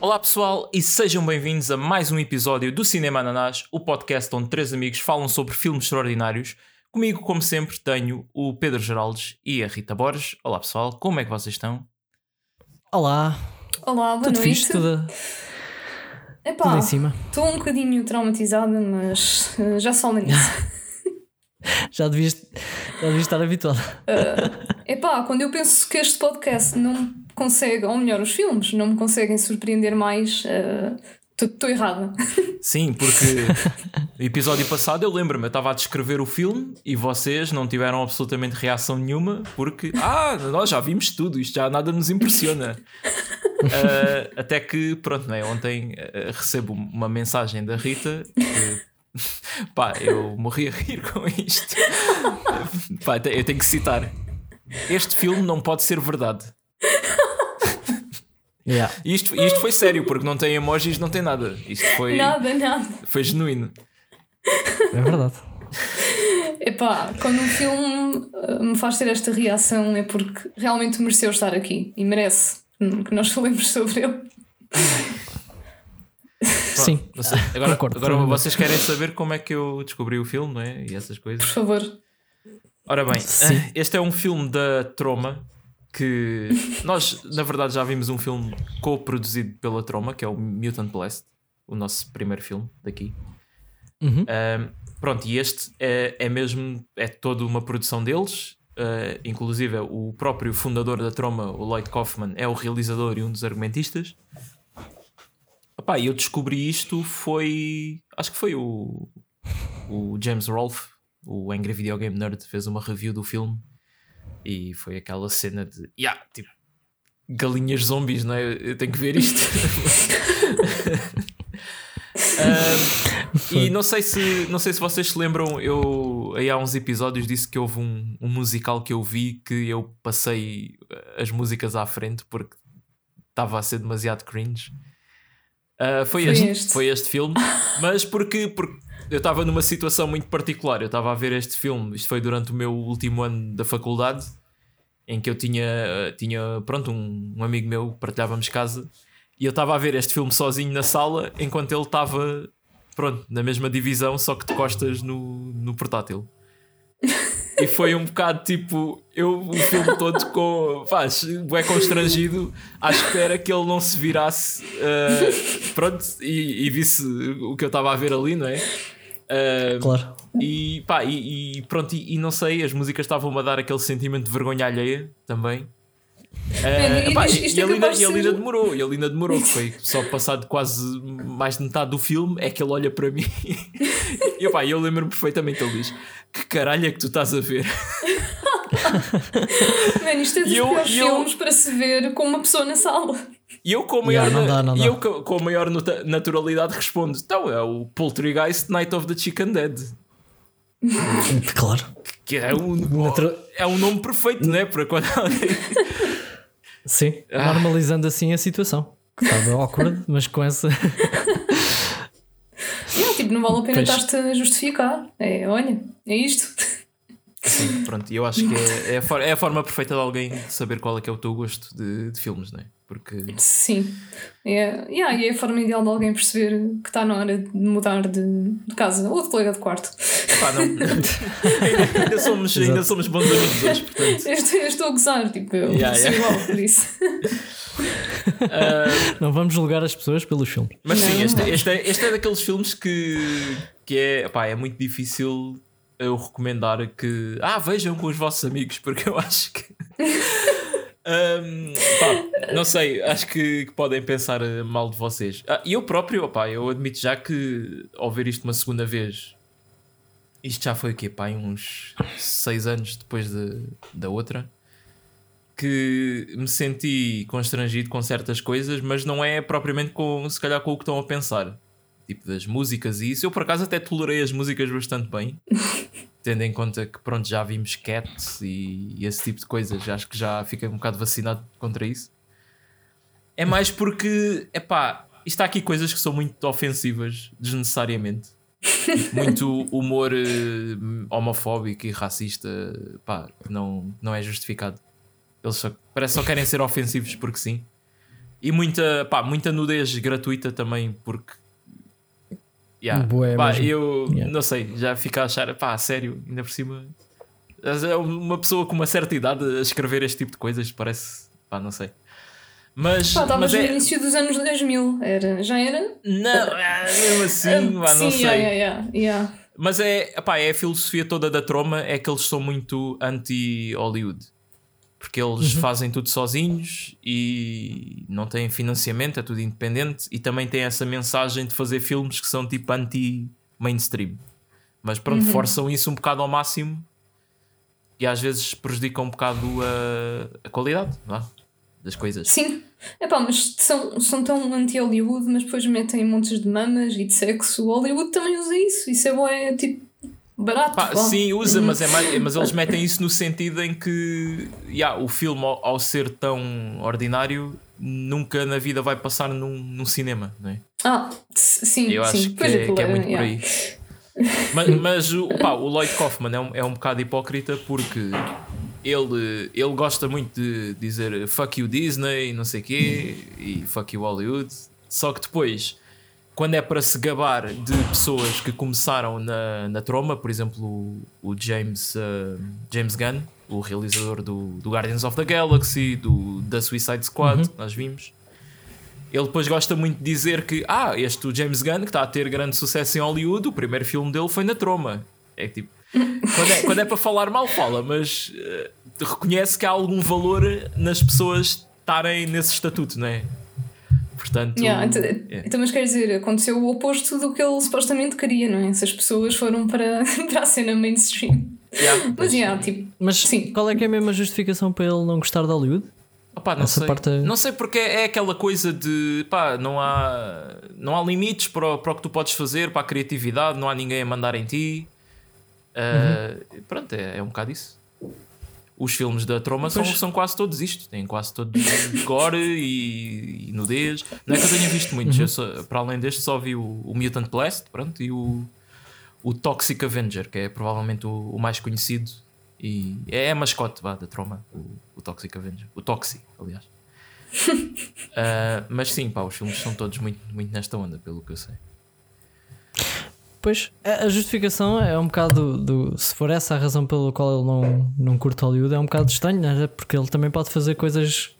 Olá pessoal e sejam bem-vindos a mais um episódio do Cinema Ananás, o podcast onde três amigos falam sobre filmes extraordinários. Comigo, como sempre, tenho o Pedro Geraldes e a Rita Borges. Olá pessoal, como é que vocês estão? Olá, Olá, boa tudo noite. fixe? Tudo, Epá, tudo em cima? Estou um bocadinho traumatizada, mas eh, já só nisso. Já devias, já devias estar habituado. Epá, quando eu penso que este podcast não me consegue, ou melhor, os filmes não me conseguem surpreender mais, estou errada. Sim, porque no episódio passado eu lembro-me, eu estava a descrever o filme e vocês não tiveram absolutamente reação nenhuma porque, ah, nós já vimos tudo, isto já nada nos impressiona. Ah, até que, pronto, né, ontem ah, recebo uma mensagem da Rita que, pá, eu morri a rir com isto. pá, eu tenho que citar. Este filme não pode ser verdade. Yeah. E isto, isto foi sério, porque não tem emojis, não tem nada. Isto foi, Nada, nada. foi genuíno. É verdade. Epá, quando um filme eh, me faz ter esta reação é porque realmente mereceu estar aqui e merece que nós falemos sobre ele. Sim, Agora, Concordo, agora vocês querem saber como é que eu descobri o filme, não é? E essas Por coisas. favor. Ora bem, Sim. este é um filme da Troma que nós, na verdade, já vimos um filme co-produzido pela Troma, que é o Mutant Blast, o nosso primeiro filme daqui. Uhum. Ahm, pronto, e este é, é mesmo, é toda uma produção deles. ah, inclusive, o próprio fundador da Troma, o Lloyd Kaufman, é o realizador e um dos argumentistas. Opá, e eu descobri isto foi. Acho que foi o, o James Rolfe, o Angry Video Game Nerd, fez uma review do filme e foi aquela cena de. Yeah, tipo, galinhas zombies, não é? Eu tenho que ver isto. Ah, e não sei se não sei se vocês se lembram, eu aí há uns episódios disse que houve um, um musical que eu vi que eu passei as músicas à frente porque estava a ser demasiado cringe. Ah, foi, Foi este, este. foi este filme, mas porque, porque eu estava numa situação muito particular. Eu estava a ver este filme, isto foi durante o meu último ano da faculdade, em que eu tinha, eh, tinha pronto, um, um amigo meu, partilhávamos casa, e eu estava a ver este filme sozinho na sala, enquanto ele estava, pronto, na mesma divisão, só que de costas no, no portátil. E foi um bocado tipo, eu o filme todo com, faz, é constrangido, à espera que ele não se virasse, eh, pronto, e, e visse o que eu estava a ver ali, não é? Eh, Claro. e pá, e, e pronto, e, e não sei, as músicas estavam-me a dar aquele sentimento de vergonha alheia também. Eh, e pá, e, ainda, e demorou, e ele ainda demorou, foi só passado quase mais de metade do filme, é que ele olha para mim e pá, eu lembro-me perfeitamente, ele diz: Que caralho é que tu estás a ver? Mano, isto é dos eu- piores eu- filmes para se ver com uma pessoa na sala. E eu com a maior, Yeah, não dá, não dá. eu co- com a maior naturalidade respondo: Então é o Poltergeist Night of the Chicken Dead. Claro. Que é um, Natu- é um nome perfeito, não é? Para quando alguém. Sim, Ah. normalizando assim a situação. Que estava awkward, mas com essa. Yeah, tipo, não vale a pena estar-te a justificar. É, olha, é isto. Sim, pronto, e eu acho que é, é, a é a forma perfeita de alguém saber qual é que é o teu gosto de, de filmes, não é? Porque. Sim. É, yeah, e é a forma ideal de alguém perceber que está na hora de mudar de, de casa ou de colega de quarto. Pá, não. ainda, ainda somos, ainda Exato. somos bons amigos hoje, portanto. Eu estou, eu estou a gozar, tipo, eu Yeah, sou yeah. igual por isso. Ah, Não vamos julgar as pessoas pelos filmes. mas sim, Não, este, não. este, é, este é daqueles filmes que, que é, pá, é muito difícil eu recomendar que. Ah, vejam com os vossos amigos, porque eu acho que. Ahm, pá, não sei, acho que, que podem pensar eh, mal de vocês. Ah, eu próprio, opá, eu admito já que ao ver isto uma segunda vez, isto já foi o quê? Pá, uns seis anos depois de, da outra, que me senti constrangido com certas coisas, mas não é propriamente com, se calhar, com o que estão a pensar. Tipo das músicas e isso. Eu por acaso até tolerei as músicas bastante bem, tendo em conta que pronto, já vimos Cats e, e esse tipo de coisas. Acho que já fiquei um bocado vacinado contra isso. É mais porque, epá, isto há aqui coisas que são muito ofensivas, desnecessariamente. Tipo, muito humor eh, homofóbico e racista, pá, não, não é justificado. Eles só, parece só querem ser ofensivos porque sim. E muita, pá, muita nudez gratuita também, porque. Yeah. Bué Pá, mesmo. eu Yeah. não sei, já fico a achar, pá, a sério, ainda por cima. É uma pessoa com uma certa idade a escrever este tipo de coisas, parece. Pá, não sei. Mas. Pá, estavas no é, início dos anos 2000, era, já era? Não, é, mesmo assim, pá, não Sim, sei. yeah, yeah, yeah. Mas é, epá, é a filosofia toda da troma, é que eles são muito anti-Hollywood. Porque eles fazem tudo sozinhos e não têm financiamento, é tudo independente. E também têm essa mensagem de fazer filmes que são tipo anti-mainstream. Mas pronto, forçam isso um bocado ao máximo e às vezes prejudicam um bocado a, a qualidade é? das coisas. Sim. Epá, mas são, são tão anti-Hollywood, mas depois metem montes de mamas e de sexo. O Hollywood também usa isso. Isso é, bom, é tipo barato. Pá, sim, usa, mas, é mais, mas eles metem isso no sentido em que yeah, o filme, ao, ao ser tão ordinário, nunca na vida vai passar num, num cinema, não é? Ah, sim, Eu sim. acho que é, aquilo que é é- muito por yeah. aí. Mas, mas o, pá, o Lloyd Kaufman é um, é um bocado hipócrita porque ele, ele gosta muito de dizer fuck you Disney, não sei o quê, e fuck you Hollywood. Só que depois, quando é para se gabar de pessoas que começaram na, na troma, por exemplo, o, o James, uh, James Gunn, o realizador do, do Guardians of the Galaxy, do, da Suicide Squad, que nós vimos. Ele depois gosta muito de dizer que, ah, este o James Gunn, que está a ter grande sucesso em Hollywood, o primeiro filme dele foi na Troma. É tipo, quando é, quando é para falar mal, fala, mas eh, reconhece que há algum valor nas pessoas estarem nesse estatuto, não é? Portanto, Yeah, então, é. então, mas quer dizer, aconteceu o oposto do que ele supostamente queria, não é? Essas pessoas foram para, para a cena mainstream. Yeah, Mas, pois. yeah, tipo, Mas Sim. qual é que é a justificação para ele não gostar de Hollywood? Opá, não, Essa sei. parte é- não sei porque é aquela coisa de pá, não há, não há limites para, o- para o que tu podes fazer, para a criatividade, não há ninguém a mandar em ti. Ah, Pronto, é, é um bocado isso. Os filmes da Troma são, são quase todos isto, têm quase todos gore e, e nudez. Não é que eu tenha visto muitos, eu só- para além deste, só vi o, o Mutant Blast pronto, e o, o Toxic Avenger, que é provavelmente o, o mais conhecido e é a mascote vá, da Troma, o, o Toxic Avenger, o Toxi, aliás. Ah, mas sim, pá, os filmes são todos muito, muito nesta onda, pelo que eu sei. Pois, a a justificação é um bocado do, se for essa a razão pela qual ele não, não curte Hollywood, é um bocado estranho, né? porque ele também pode fazer coisas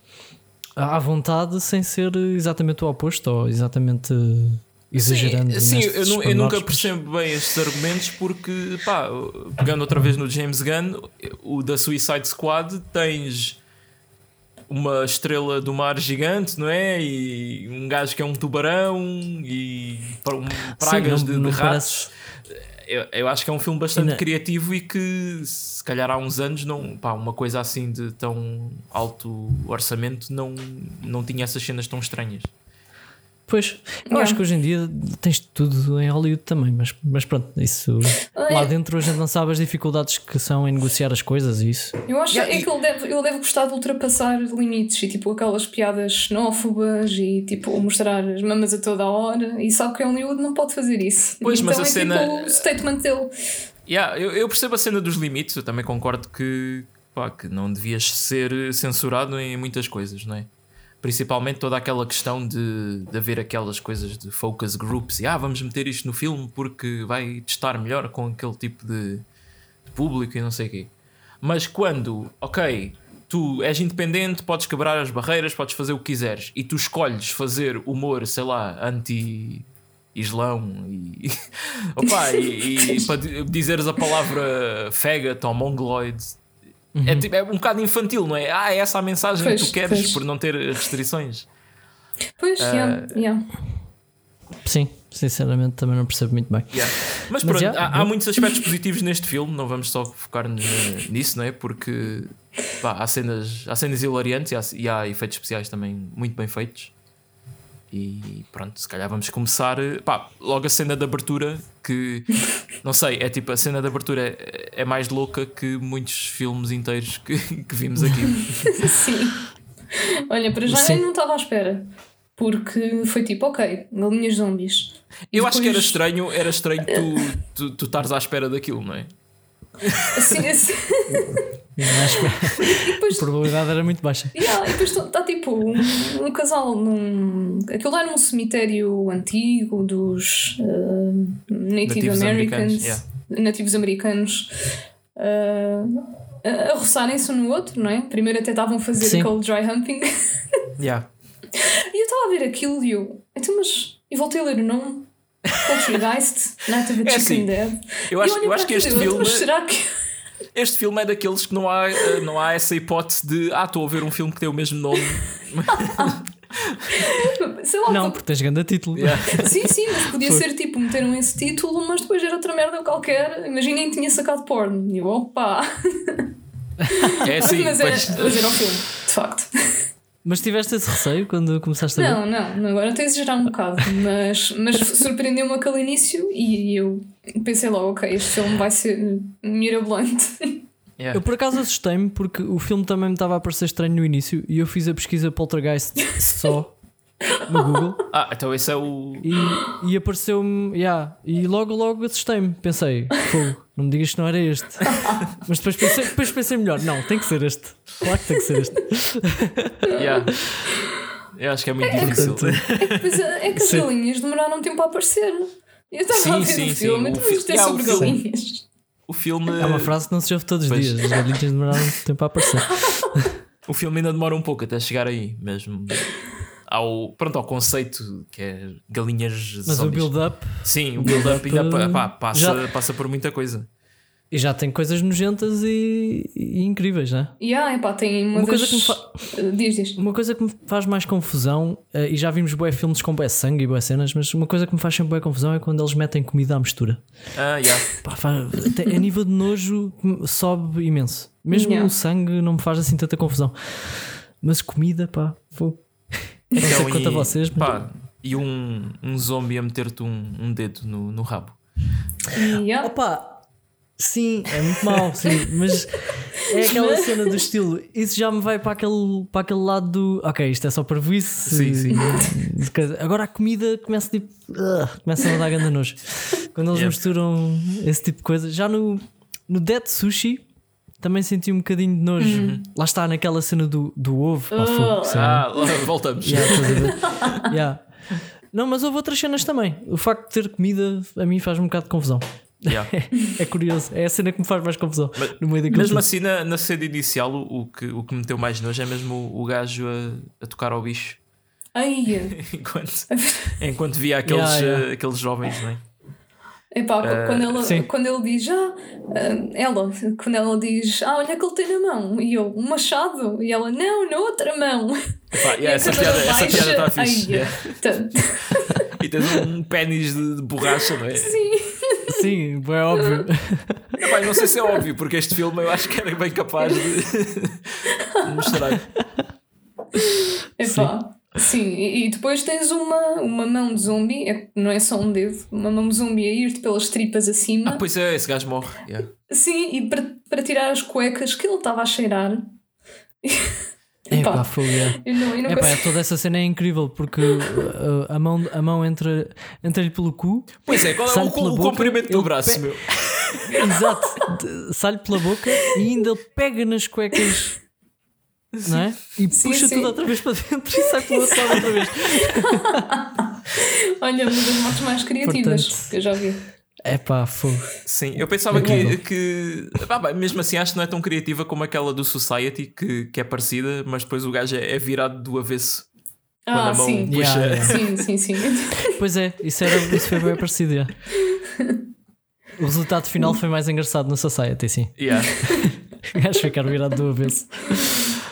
à vontade sem ser exatamente o oposto ou exatamente exagerando. Sim, sim, eu, eu nunca percebo bem estes argumentos porque, pá, pegando outra vez no James Gunn, o da Suicide Squad, tens uma estrela do mar gigante, não é? E um gajo que é um tubarão e pra- pragas não- de, de não ratos. Eu, eu acho que é um filme bastante Ainda- criativo e que se calhar há uns anos não, pá, uma coisa assim de tão alto orçamento não, não tinha essas cenas tão estranhas. Pois, eu Yeah. acho que hoje em dia tens tudo em Hollywood também, mas, mas pronto, isso lá É. dentro a gente não sabe as dificuldades que são em negociar as coisas e isso. Eu acho Yeah, é e- que ele deve, ele deve gostar de ultrapassar limites e tipo aquelas piadas xenófobas e tipo mostrar as mamas a toda a hora e sabe que Hollywood não pode fazer isso. Pois, então mas a é cena- tipo o statement dele. Yeah, eu, eu percebo a cena dos limites, eu também concordo que, pá, que não devias ser censurado em muitas coisas, não é? Principalmente toda aquela questão de, de haver aquelas coisas de focus groups e ah, vamos meter isto no filme porque vai testar melhor com aquele tipo de, de público e não sei o quê. Mas quando, ok, tu és independente, podes quebrar as barreiras, podes fazer o que quiseres e tu escolhes fazer humor, sei lá, anti. Islão e, opa, e, e para di- dizeres a palavra faggot ou mongoloid é, tipo- é um bocado infantil, não é? Ah, é essa a mensagem Pois, que tu queres pois. por não ter restrições. Pois, Ah, yeah, yeah. Sim, sinceramente também não percebo muito bem. Yeah. Mas Mas pronto, já, há, há muitos aspectos positivos neste filme, não vamos só focar n- nisso, não é? Porque pá, há, cenas, há cenas hilariantes e há, e há efeitos especiais também muito bem feitos. E pronto, se calhar vamos começar. Pá, logo a cena de abertura, que não sei, é tipo a cena de abertura é, é mais louca que muitos filmes inteiros que, que vimos aqui. Sim. Olha, para já Sim. eu não estava à espera. Porque foi tipo, ok, galinhas zombies. Eu acho que era depois- estranho, era estranho tu, tu, tu estares à espera daquilo, não é? Assim, assim. E depois, a probabilidade era muito baixa. yeah, e depois está tipo um, um casal num. Aquilo era num cemitério antigo dos uh, Native Nativos Americans. americanos, yeah. Nativos americanos. uh, a roçarem-se um no outro, não é? Primeiro até estavam a fazer Sim. aquele dry humping. Yeah. E eu estava a ver aquilo e eu. Então, mas. E voltei a ler o nome. Poltergeist, Night of the É Chicken assim, Dead. Eu acho, E eu acho que este e eu, filme. Mas será que. Este filme é daqueles que não há, eh, não há essa hipótese de ah, estou a ver um filme que tem o mesmo nome. Sei lá, Não, porque tens grande título. Yeah. Sim, sim, mas podia ser tipo, meteram esse título, mas depois era outra merda qualquer. Imaginem que tinha sacado porno. E eu, opa! É assim, mas, era, pois- mas era o filme, de facto. Mas tiveste esse receio quando começaste a ver? Não, não, agora estou a exagerar um bocado, mas, mas surpreendeu-me aquele início e eu pensei logo, ok, este filme vai ser mirabolante. Yeah. Eu por acaso assustei-me porque o filme também me estava a parecer estranho no início e eu fiz a pesquisa Poltergeist só no Google Ah, então esse é o. e, e apareceu-me, yeah, e logo logo assustei-me. Pensei, fogo, não me digas que não era este. Mas depois pensei, depois pensei melhor, não, tem que ser este. Claro que tem que ser este. Yeah. Eu acho que é muito difícil. Pois é, é que as Sim. galinhas demoraram um tempo a aparecer. Eu estava Sim, a ver sim, o sim. filme, O então fi- isto é sobre galinhas. O filme. É uma frase que não se ouve todos os Pois. dias. As galinhas demoraram muito tempo a aparecer. O filme ainda demora um pouco até chegar aí, mesmo. Ao, pronto, ao conceito que é galinhas Mas o zombies. build-up Sim, o build-up ainda pá, passa, Já- passa por muita coisa. e já tem coisas nojentas e, e incríveis, né? E ah, epá, tem uma, Uma das... coisa que me fa- Diz, diz. Uma coisa que me faz mais confusão, eh, e já vimos bué filmes com bué sangue e bué cenas, mas uma coisa que me faz sempre bué confusão é quando eles metem comida à mistura. Ah, yeah. Pá, faz- até a nível de nojo sobe imenso. Mesmo Yeah. o sangue não me faz assim tanta confusão. Mas comida, pá, vou. Não sei Então, e- vocês, mas pá, e um, um zombie a meter-te um, um dedo no, no rabo. Yeah. Opa, sim, é muito mau, sim, mas é aquela cena do estilo. Isso já me vai para aquele, para aquele lado do ok, isto é só para isso. Sim, sim. Agora a comida começa tipo. ugh, começa a dar grande nojo. Quando eles Yeah. misturam esse tipo de coisa. Já no, no Dead Sushi também senti um bocadinho de nojo. Uhum. Lá está naquela cena do, do ovo. Pá, fogo. Ah, lá voltamos. Yeah? Yeah. Não, mas houve outras cenas também. O facto de ter comida a mim faz um bocado de confusão. Yeah. É curioso, é a cena que me faz mais confusão Mas- no meio daquilo. Mesmo tudo. assim, na, na cena inicial, o, o que, o que me meteu mais nojo é mesmo o, o gajo a, a tocar ao bicho Ai, enquanto, enquanto via aqueles, Yeah, yeah. eh, aqueles jovens, não é? Epá, quando, ela, sim. quando ele diz, ah, ah, ela, quando ela diz, ah, olha que ele tem na mão, e eu, um machado, e ela, não, na outra mão. Epá, E yeah, a essa, piada, essa piada está fixe. Ai, yeah. tá- E tens um pênis de, de borracha, não é? Sim. Sim, é óbvio. Epá, não sei se é óbvio, porque este filme eu acho que era bem capaz de, de mostrar. Epá. Sim, e, e depois tens uma, uma mão de zombie, é, não é só um dedo, uma mão de zombie a ir-te pelas tripas acima. Ah, pois é, esse gajo morre. yeah. Sim, e para, para tirar as cuecas que ele estava a cheirar. É Epá, pá, fogo, é. eu não, eu não Epá, consigo. toda essa cena é incrível porque uh, a mão, a mão entra, entra-lhe pelo cu, Pois é, qual é Sai o, o boca, comprimento do braço, pe- meu? exato, sai-lhe pela boca e ainda pega nas cuecas, não é? E Sim, puxa sim. tudo outra vez para dentro e sai pela outro lado outra vez. Olha, uma das mortes mais criativas Portanto- que eu já vi. É pá, fogo. Sim, eu pensava que, mesmo assim acho que não é tão criativa como aquela do Society, que, que é parecida, mas depois o gajo é, é virado do avesso. Quando Ah, a mão sim. puxa. Yeah, yeah. Sim, sim, sim. Pois é, isso, era, isso foi bem parecido. já. O resultado final foi mais engraçado no Society, sim. Yeah. O gajo ficar virado do avesso.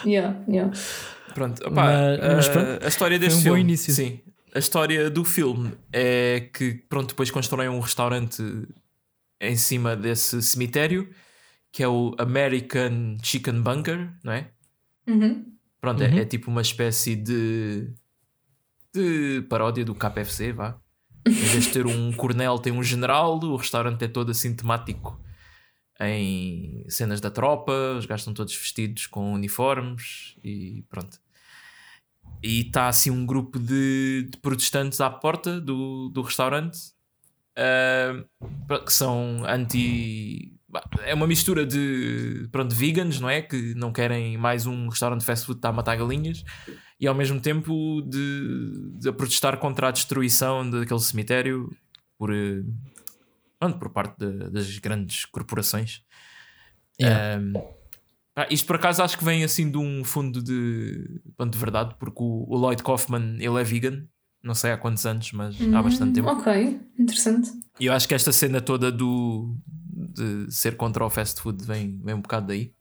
Yeah, yeah. Pronto, opá, Mas- mas a- pronto, a história deste um bom filme. início. Sim, a história do filme é que pronto, depois constroem um restaurante em cima desse cemitério que é o American Chicken Bunker, não é? Uhum. Pronto, é- é, tipo uma espécie de de paródia do KFC, vá. Em vez de ter um coronel, tem um general, o restaurante é todo assim temático em cenas da tropa, os gajos estão todos vestidos com uniformes e pronto. E está assim um grupo de, de protestantes à porta do, do restaurante ah, que são anti é uma mistura de pronto, vegans, não é? Que não querem mais um restaurante fast food está a matar galinhas e ao mesmo tempo de, de protestar contra a destruição daquele cemitério por, pronto, por parte de- das grandes corporações. Yeah. Um, isto por acaso acho que vem assim de um fundo de, de verdade, porque o, o Lloyd Kaufman ele é vegan, não sei há quantos anos, mas há bastante tempo. Ok, interessante. E eu acho que esta cena toda do de ser contra o fast food vem, vem um bocado daí.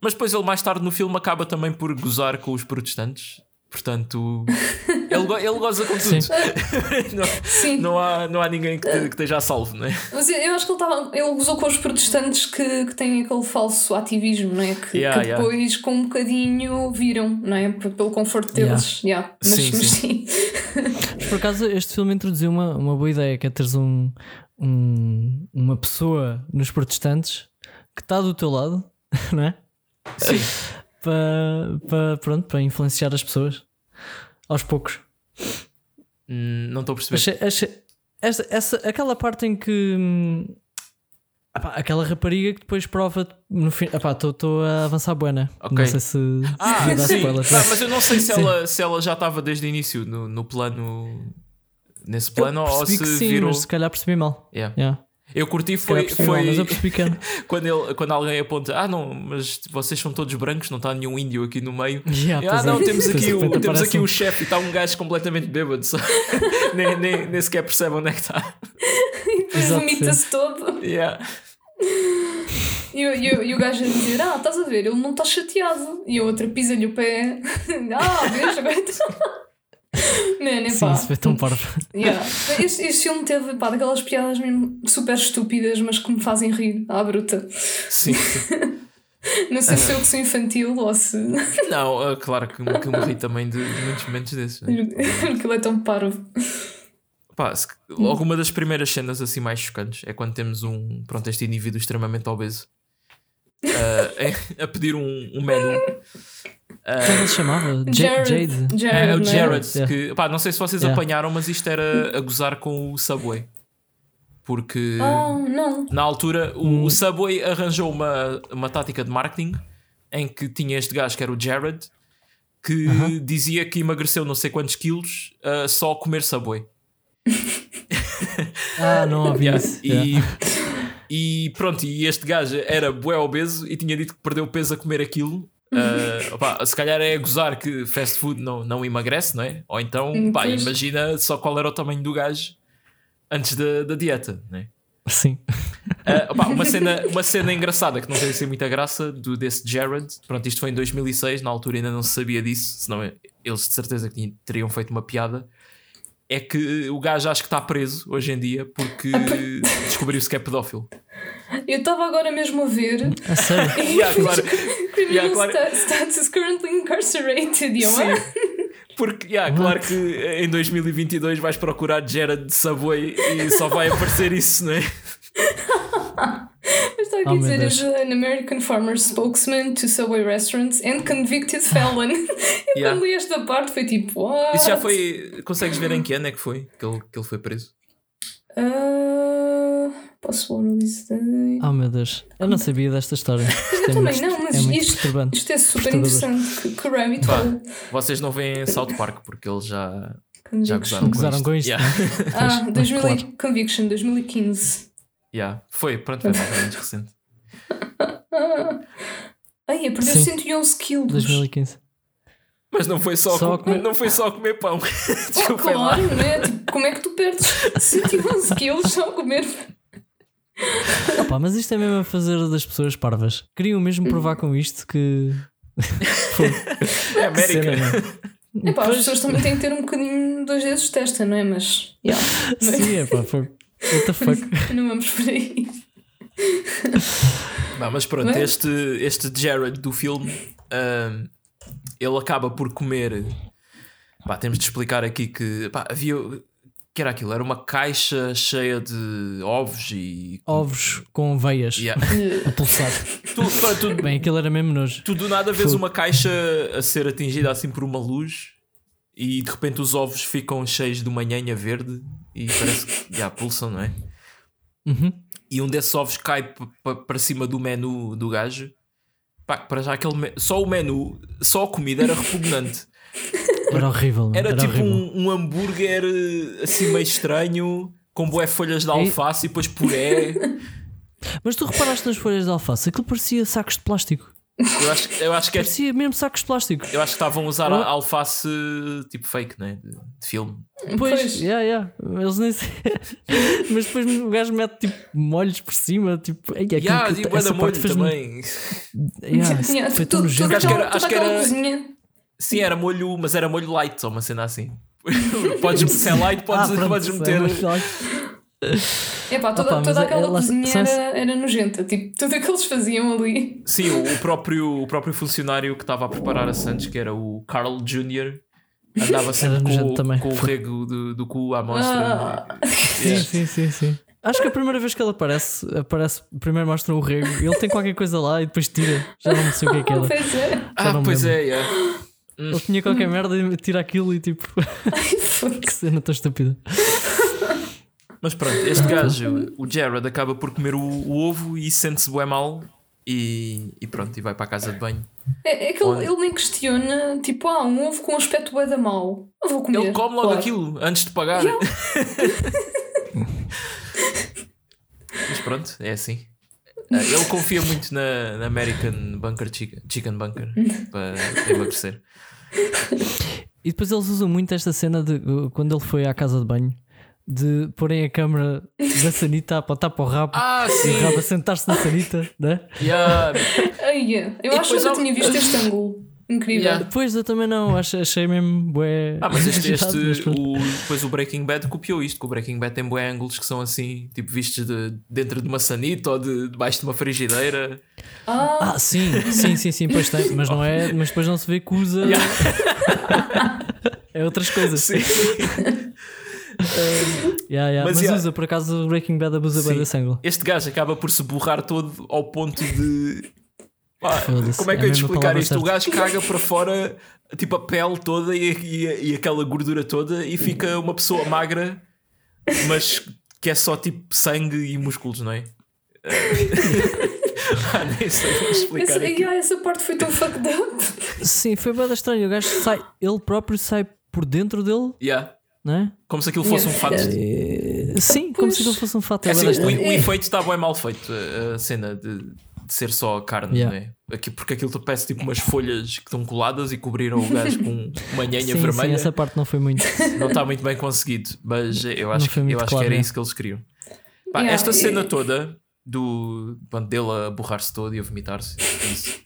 Mas depois ele mais tarde no filme acaba também por gozar com os protestantes. Portanto, ele, ele goza com tudo. não, Sim. não, há, não há ninguém que, te- que esteja a salvo, não é? Mas eu, eu acho que ele, tava, ele usou com os protestantes que, que têm aquele falso ativismo, não é? Que, Yeah, que yeah. depois, com um bocadinho, viram, não é? Pelo conforto deles. Yeah. Mas, Sim, mas sim. Mas por acaso este filme introduziu uma, uma boa ideia, que é teres um, um- uma pessoa nos protestantes que está do teu lado, não é? Sim. Para, para, pronto, para influenciar as pessoas aos poucos. Hum, Não estou a perceber. Achei, achei- essa, essa, aquela parte em que hum, epá, aquela rapariga que depois prova no fim. Estou a avançar buena. Ok. Não sei se Ah, sim. spoilers. Mas eu não sei se Sim. ela, se ela já estava desde o início no, no plano. Nesse Eu plano, ou se que sim, virou. mas se calhar percebi mal. Yeah. Yeah. Eu curti foi, percebi mal, foi mas eu percebi que era. quando, ele, quando alguém aponta: Ah, não, mas vocês são todos brancos, não está nenhum índio aqui no meio. Yeah, ah, pois não, é. temos Depois aqui, o, temos aqui um- o chefe e está um gajo completamente bêbado, só. nem, nem, nem sequer percebe onde é que está. Depois Exato, vomita-se todo. Yeah. E, o- e, o- e o gajo a dizer: Ah, estás a ver, ele não está chateado. E a outra pisa-lhe o pé. ah, vês, agora está. Man, é Sim, pá. isso foi tão parvo. Yeah. Este, este filme teve pá, daquelas piadas mesmo super estúpidas, mas que me fazem rir à bruta. Sim. Não sei se eu que sou infantil ou se. Não, ah, claro que, que me ri também de, de muitos momentos desses. né? Porque ele é tão parvo. Pá, se- alguma das primeiras cenas assim mais chocantes é quando temos um, pronto, este indivíduo extremamente obeso ah, a pedir um, um menu. Como é ele se chamava? Ja- Jared. Jade. Jared, é o não Jared, Yeah. que pá, não sei se vocês Yeah. apanharam, mas isto era a gozar com o Subway. Porque não. na altura o, Hum. o Subway arranjou uma, uma tática de marketing em que tinha este gajo que era o Jared que dizia que emagreceu não sei quantos quilos ah, só comer Subway. Ah, não Yeah, isso. E, Yeah. e pronto, e este gajo era bué obeso e tinha dito que perdeu peso a comer aquilo. Ah, opá, se calhar é gozar que fast food não, não emagrece, não é? Ou então, pá, imagina só qual era o tamanho do gajo antes da, da dieta, não é? Sim. Ah, opá, uma, cena, uma cena engraçada que não tem assim muita graça do desse Jared. Pronto, isto foi em 2006, na altura ainda não se sabia disso, senão eles de certeza que teriam feito uma piada. É que o gajo acho que está preso hoje em dia porque descobriu-se que é pedófilo. Eu estava agora mesmo a ver. A sério. Yeah, claro. Criminal Yeah, claro. sta- status currently incarcerated. E eu, ah, Porque, yeah, claro que em 2022 vais procurar Jared de Subway e só vai aparecer isso, não é? Mas está aqui Oh, a dizer is an American farmer spokesman to Subway restaurants and convicted felon. Eu Yeah. quando li esta parte foi tipo, what? Isso já foi. Consegues ver em que ano é que foi que ele, que ele foi preso? Ah, possible release date. Oh meu Deus. Eu não sabia desta história. Isto é também muito, não, mas é isto- disturbante. Isto é super interessante. Que, que rabbit hole. vocês não veem South Park porque eles já, já gozaram, Gozaram com isto, Yeah. Ah, Pois, 2000 claro. Conviction, 2015. Yeah. Foi, pronto, foi mais ou menos recente. Ah. Ai, perdeu Sim. 111 quilos. 2015. Mas não foi só, Só co- comer- não foi só comer pão. Oh, Desculpem lá. claro, não é? Tipo, como é que tu perdes 111 quilos só a comer? Opa, mas isto é mesmo a fazer das pessoas parvas. Queriam mesmo provar com isto que. É América. Cena, não é? Epá, as pessoas também têm que ter um bocadinho dois dedos de testa, não é? Mas, yeah, Sim, é pá, foi. What the fuck? não vamos por aí. Não, mas pronto, é? este, este Jared do filme ele acaba por comer. Pá, temos de explicar aqui que pá, havia. Que era aquilo? Era uma caixa cheia de ovos e. Ovos com veias Yeah. a pulsar. tu, tu, Bem, aquilo era mesmo nojo. tu do nada vês Fogo. uma caixa a ser atingida assim por uma luz e de repente os ovos ficam cheios de uma nhanha verde e parece que já pulsam, não é? Uhum. e um desses ovos cai para cima do menu do gajo. Pá, para já aquele me- só o menu, só a comida era repugnante. Era horrível. Era, Era, tipo horrível. um, um hambúrguer eh, assim meio estranho, com boé folhas de alface e depois puré. Mas tu reparaste nas folhas de alface, aquilo parecia sacos de plástico. Eu acho, eu acho que é Parecia mesmo sacos de plástico. Eu acho que estavam a usar Eu- alface tipo fake, né? De, de filme. Pois, Pois. yeah, yeah. Eles nem sei. Mas depois o gajo mete tipo molhos por cima, tipo. Aquilo Yeah, que- e bué essa parte molho fez-me- também. Yeah, Yeah, foi tão tu- nojento. toda Acho que era- acho que Sim, era molho, mas era molho light, ou uma cena assim. podes, se é light, podes, Ah, pronto, podes é meter. light. Epá, toda, Opa, toda é- aquela ela- cozinha são- era, era nojenta. Tipo, tudo o que eles faziam ali. Sim, o, o próprio, o próprio funcionário que estava a preparar a Santos, que era o Carl Jr., andava sempre nojento com, também. com o rego do, do cu à mostra. Ah, Sim, sim, sim, sim. Acho que a primeira vez que ele aparece, aparece primeiro mostra um rego, ele tem qualquer coisa lá e depois tira. Já não sei o que é que era. pois é. Ah, não me pois lembro. é, é. Ele tinha qualquer merda e tira aquilo e tipo. que cena tão estúpida. Mas pronto, este gajo, o Jared, acaba por comer o, o ovo e sente-se bué mal e, e pronto, e vai para a casa de banho. É, é que ele, ele nem questiona, tipo, ah, um ovo com aspecto bué da mau. Eu vou comer. Ele come logo claro. aquilo antes de pagar. Mas pronto, é assim. Ah, Ele confia muito na, na American Bunker Chicken, chicken Bunker para emagrecer. E depois eles usam muito esta cena de uh, quando ele foi à casa de banho de porem a câmera da sanita a apontar para o rabo Ah, e sim! o rabo a sentar-se na sanita, né? Yeah. Eu E acho que há- tinha visto este ângulo. Incrível. Yeah. Depois eu também não, achei, achei mesmo bué. Ah, mas este, este o, depois o Breaking Bad copiou isto, que o Breaking Bad tem bué ângulos que são assim, tipo vistos de, dentro de uma sanita ou de, debaixo de uma frigideira. Ah, Ah, sim, sim, sim, sim, pois tem, mas não é, mas depois não se vê que usa. é outras coisas. Sim. Yeah, yeah. Mas Mas, yeah. usa, por acaso o Breaking Bad abusa bem desse ângulo. Este gajo acaba por se borrar todo ao ponto de. Pá, como é que é eu ia te explicar isto? O certa. gajo caga para fora, tipo a pele toda e, e, e aquela gordura toda, e fica uma pessoa magra, mas que é só tipo sangue e músculos, não é? Ah, nem sei como explicar yeah, essa parte foi tão fucked up. Sim, foi bem estranho. O gajo sai, ele próprio sai por dentro dele, Yeah. não é? Como se aquilo fosse um fato. Eh, Sim, como se ele fosse um fato. É assim, o, o efeito está bem mal feito, a, a cena de ser só a carne, Yeah. não é? Aqui, porque aquilo parece tipo umas folhas que estão coladas e cobriram o gajo com uma nhanha Sim, sim, vermelha. essa parte não foi muito. Não está muito bem conseguido, mas eu acho, que, eu acho claro, que era é. isso que eles queriam. Pá, Yeah, esta cena toda do dele a borrar-se todo e a vomitar-se isso,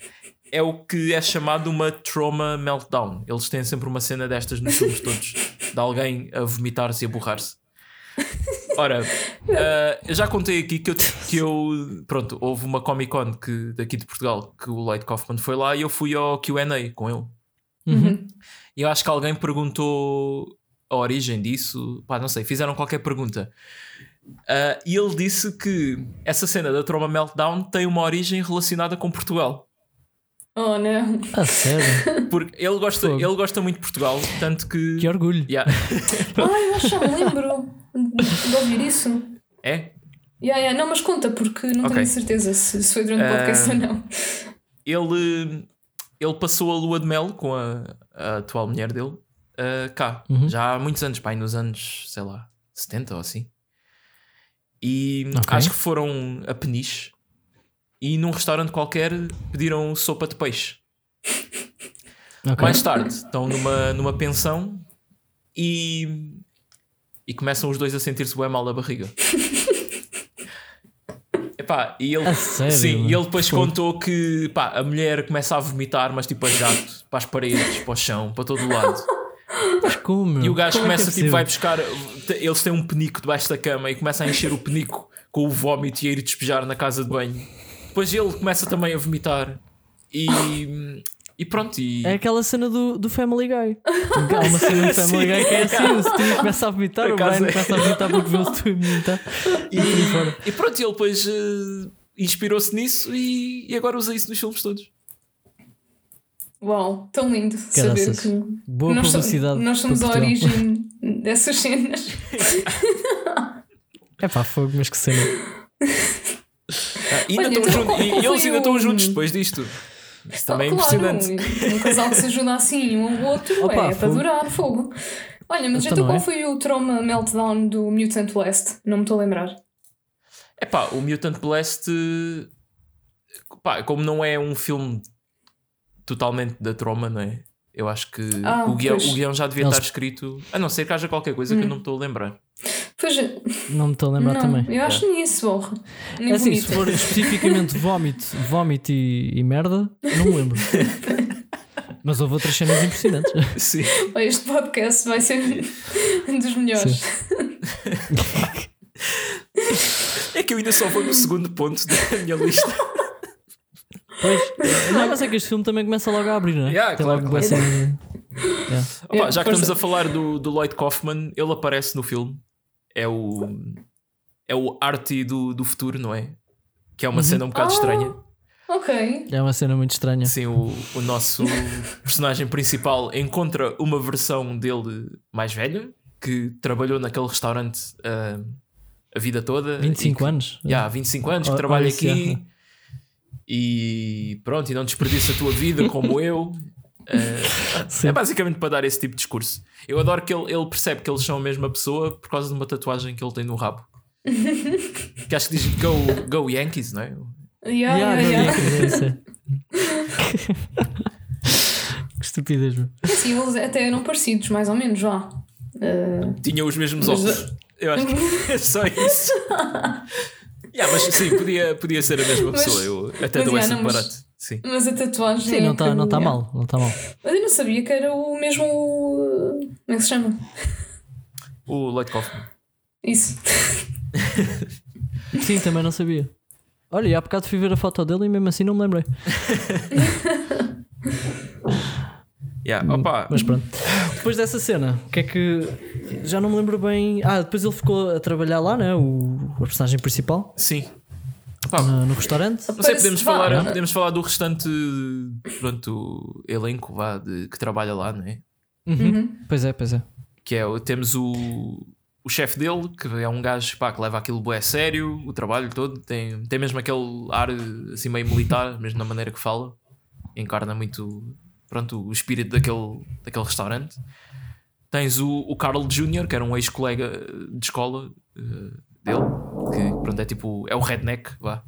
é o que é chamado uma trauma meltdown. Eles têm sempre uma cena destas nos filmes todos de alguém a vomitar-se e a borrar-se. Ora, ah, eu já contei aqui que eu, que eu pronto, houve uma Comic Con que, daqui de Portugal que o Lloyd Kaufman foi lá e eu fui ao QA com ele. Uhum. E eu acho que alguém perguntou a origem disso. Pá, não sei, fizeram qualquer pergunta. Ah, e ele disse que essa cena da Trauma Meltdown tem uma origem relacionada com Portugal. Oh, não. A sério? Porque ele gosta, Fogo. ele gosta muito de Portugal, tanto que. Que orgulho. Yeah. Ah, eu já me lembro de de ouvir isso. É? Yeah, yeah. Não, mas conta, porque não Ok. tenho certeza se, se foi durante o podcast Ah, ou não. Ele, ele passou a lua de mel com a, a atual mulher dele ah, cá, Uhum. já há muitos anos, pai, nos anos, sei lá, 70 ou assim. E Ok. acho que foram a Peniche e num restaurante qualquer pediram sopa de peixe. Ok. Mais tarde estão numa, numa pensão e, e começam os dois a sentir-se bem mal da barriga. Epá, e ele, sério, sim, mano? e ele depois Fogo. contou que pá, a mulher começa a vomitar, mas tipo a jato, para as paredes, para o chão, para todo o lado. Mas como? E o gajo Como é começa é tipo, vai buscar. Eles têm um penico debaixo da cama e começa a encher o penico com o vómito e a ir despejar na casa de banho. Depois ele começa também a vomitar e. E pronto, e. É aquela cena do, do Family Guy. Há uma cena do Family Guy que é assim: o Stewie começa a vomitar, o Brian é. começa a vomitar porque vê o Stewie vomitar. E. E pronto, ele depois eh, inspirou-se nisso e, e agora usa isso nos filmes todos. Uau, tão lindo saber que Boa nós, publicidade. nós somos a origem dessas cenas. É pá, fogo, mas que cena. Ah, ainda Olha, estão então e, e eles ainda estão juntos depois disto. Isso também é Ah, claro, impressionante. Um casal que se ajuda assim um ao outro Opa, é para durar fogo. Olha, mas Então então, qual é? foi o trauma meltdown do Mutant Blast? Não me estou a lembrar. Epá, o Mutant Blast, pá, como não é um filme totalmente da troma, não é? Eu acho que Ah, o, guião, o guião já devia Eles- estar escrito, a não ser que haja qualquer coisa que eu não me estou a lembrar. Pois, Não me estou a lembrar não, também. eu acho nisso, borra. Nem É assim, se for especificamente vómito, vómito e, e merda, não me lembro. Mas houve outras cenas impressionantes. Sim. Este podcast vai ser um dos melhores. É que eu ainda só vou no segundo ponto da minha lista. Pois, não, mas é que este filme também começa logo a abrir, não é? Yeah, claro, logo claro. cena. Yeah. Opa, Yeah, já que estamos a falar do, do Lloyd Kaufman, ele aparece no filme. É o, é o Artie do, do futuro, não é? Que é uma cena um bocado Ah. estranha. Ok. É uma cena muito estranha. Sim, o, o nosso personagem principal encontra uma versão dele mais velha que trabalhou naquele restaurante ah, a vida toda. 25 e que, anos. Já, há 25 anos que trabalha aqui yeah. e pronto, e não desperdiça a tua vida como eu. Sim. é basicamente para dar esse tipo de discurso. Eu adoro que ele, ele percebe que eles são a mesma pessoa por causa de uma tatuagem que ele tem no rabo. que acho que diz Go, go Yankees, não é? Yeah, Yeah, yeah, é é. que estupidez, meu. Assim, eles até eram parecidos, mais ou menos, já. Uh, Tinha os mesmos Mas, óculos. Eu acho que é só isso. yeah, mas sim, podia, podia ser a mesma Mas- pessoa. Eu até dou esse barato. Sim. mas a tatuagem. Sim, é não está que- não tá yeah. mal, não está mal. Mas eu não sabia que era o mesmo. uh, Como é que se chama? O Lloyd Kaufman. Isso. Sim, também não sabia. Olha, e há bocado fui ver a foto dele e mesmo assim não me lembrei. Yeah. Opa, Mas pronto. Depois dessa cena, o que é que. Já não me lembro bem. Ah, depois ele ficou a trabalhar lá, né? O, o personagem principal, sim. No, no restaurante. Não sei, podemos falar, não. podemos falar do restante pronto, elenco vá, de, que trabalha lá, não é? Uhum. Pois é, pois é. Que é, temos o, o chefe dele, que é um gajo pá, que leva aquilo bué a sério, o trabalho todo, tem, tem mesmo aquele ar assim meio militar, mesmo na maneira que fala, encarna muito pronto, o espírito daquele, daquele restaurante. Tens o, o Carl Jr., que era um ex-colega de escola eh, dele, que pronto, é tipo, é o redneck, vá.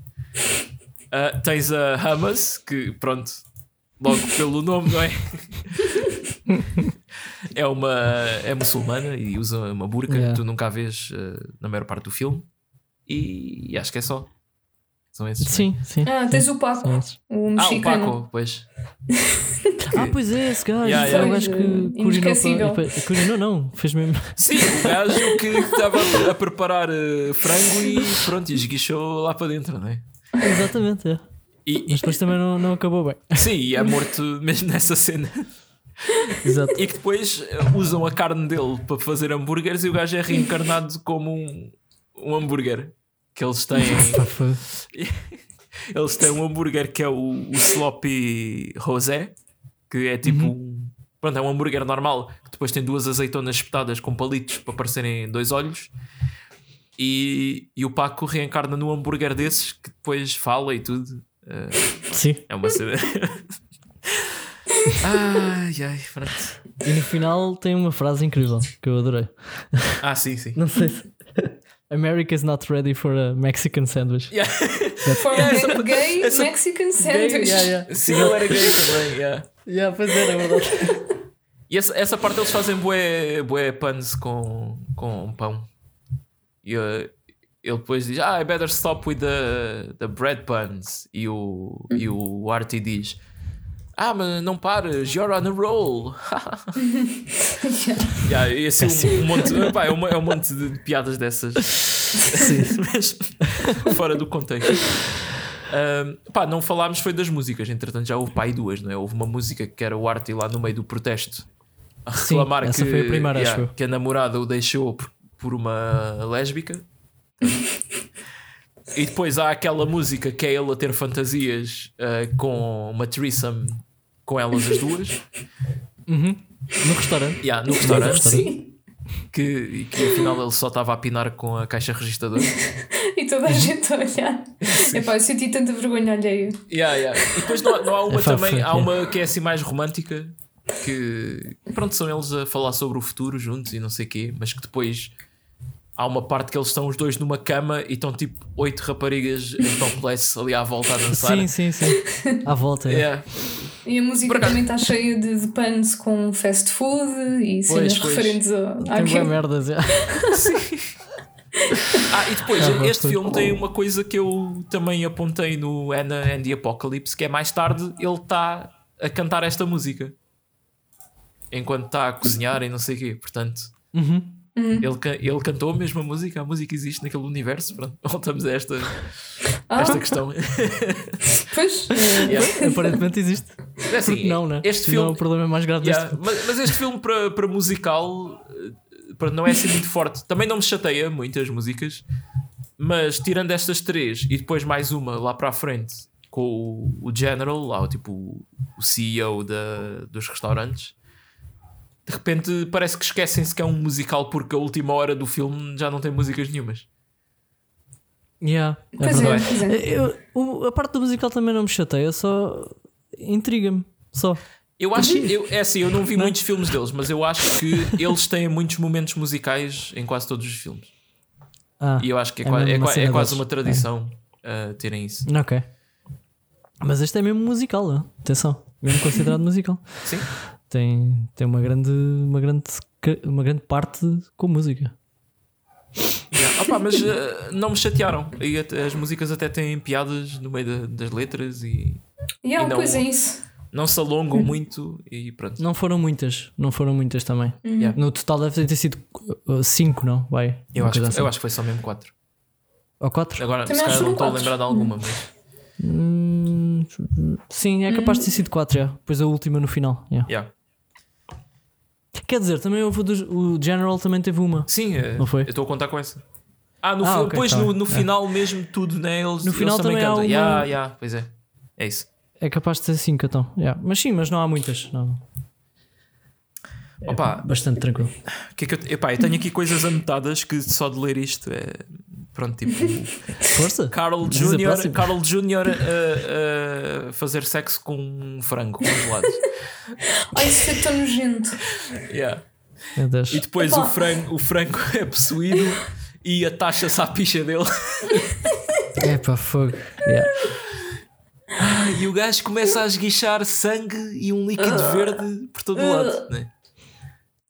Ah, tens a Hamas, que pronto, logo pelo nome, não é? é uma é muçulmana e usa uma burca Yeah. que tu nunca a vês eh, na maior parte do filme. E, e acho que é só. São esses. é? Sim, sim. Ah, tens o Paco, esses. o Ah, o mexicano. Paco, pois. Ah, pois é, esse gajo. Yeah, foi yeah. o gajo que curinou. Curinou, não, fez mesmo. Sim, o gajo que estava a, preparar eh, frango e pronto, e esguichou lá para dentro, não é? Exatamente, é. E, Mas depois também não, não acabou bem. sim, e é morto mesmo nessa cena. Exato. E que depois eh, usam a carne dele para fazer hambúrgueres e o gajo é reencarnado como um, um hambúrguer. Que eles têm. Eles têm um hambúrguer que é o, o Sloppy Rosé, que é tipo um, pronto, é um hambúrguer normal que depois tem duas azeitonas espetadas com palitos para parecerem dois olhos. E, e o Paco reencarna num hambúrguer desses que depois fala e tudo. Eh, Sim. é uma cena. ai, ai, pronto. E no final tem uma frase incrível que eu adorei. Ah, sim, sim. Não sei se. America's not ready for a Mexican sandwich. Yeah. For Yeah, a gay essa- Mexican sandwich. Yeah, yeah. Sim, ele era gay também. Yeah. Yeah, pois era, é verdade. E essa, essa parte eles fazem bué, bué puns com, com pão. E uh, ele depois diz: Ah, I better stop with the, the bread puns. E o, e o Artie diz: Ah, mas não pares, you're on a roll. yeah, e assim um, um monte, pá, é, um, é um monte de piadas dessas. Mesmo fora do contexto. Um, pá, não falámos foi das músicas, entretanto já houve pá, aí duas, não é? Houve uma música que era o Artie lá no meio do protesto a Sim, reclamar essa que, foi a primeira, yeah, que a namorada o deixou por, por uma lésbica. e depois há aquela música que é ele a ter fantasias uh, com uma threesome com elas as duas. Uhum. No restaurante. Yeah, no restaurante. Sim. que, e que afinal ele só estava a apinar com a caixa registradora. E toda a gente a olhar. Epá, eu senti tanta vergonha alheia. Yeah, yeah. E depois não, há- não há uma É também, há é. uma que é assim mais romântica que pronto, são eles a falar sobre o futuro juntos e não sei o quê, mas que depois há uma parte que eles estão os dois numa cama e estão tipo oito raparigas em topless ali à volta a dançar. Sim, sim, sim. À volta. é. Yeah. E a música Por também está cheia de, de puns com fast food e cenas pois. referentes a, Tem boas merdas. é. Ah, e depois, Ah, este filme tem uma coisa que eu também apontei no Anna and the Apocalypse, que é mais tarde ele está a cantar esta música enquanto está a cozinhar e não sei o quê. Portanto, Uhum. Ele, ca- ele cantou a mesma música, a música existe naquele universo. Pronto, voltamos a esta, Ah, esta questão. pois. Yeah. Aparentemente existe. É assim, Porque não, né? Este Senão filme, o problema é mais grave Yeah, deste. mas, mas este filme para, para musical eh, para- não é assim muito forte. Também não me chateia muitas músicas, mas tirando estas três e depois mais uma lá para a frente com o, o General, lá o tipo o CEO da, dos restaurantes, de repente parece que esquecem-se que é um musical porque a última hora do filme já não tem músicas nenhumas. Yeah, é Pois é, pois é. Eu- a parte do musical também não me chateia, só intriga-me. Só. Eu acho que eu, é assim, eu não vi muitos filmes deles, mas eu acho que eles têm muitos momentos musicais em quase todos os filmes. Ah, E eu acho que é, É mesmo é uma qua- é quase uma tradição uh, terem isso. ok. Mas este é mesmo musical, né? atenção. Mesmo considerado musical. Sim. Tem, tem uma, grande, uma, grande, uma grande parte com música. Yeah. Opa, mas uh, não me chatearam. E até- as músicas até têm piadas no meio da- das letras e Yeah, E não- pois é isso. não se alongam muito e pronto. Não foram muitas, não foram muitas também. Yeah. No total deve ter sido 5, não? Vai. Eu, acho, que- eu assim. acho que foi só mesmo 4. Ou 4? Agora, Também se calhar não estou a lembrar de alguma, mas Hum, sim, é capaz de ter sido 4 já. Depois a última no final. yeah. Quer dizer, também houve o, dos- o General também teve uma. sim, uh, Não foi? eu estou a contar com essa. Ah, no Ah, fi- ok, depois tá no, no É. final mesmo tudo, né? Eles, No final eles também também cantam. uma- Yeah, yeah, pois é. É isso. É capaz de ter 5 então. yeah. Mas sim, mas não há muitas. Não. É Opa, bastante tranquilo. que é que eu, epá, eu tenho aqui coisas anotadas que só de ler isto é. Pronto, tipo. Força! Carl Jr. Carl Jr. a, a fazer sexo com um frango congelado. Ai, isso foi tão nojento. Yeah. E depois o frango, o frango é possuído e atacha-se à picha dele. É pá, fogo. Yeah. E o gajo começa a esguichar sangue e um líquido verde por todo o lado. Né?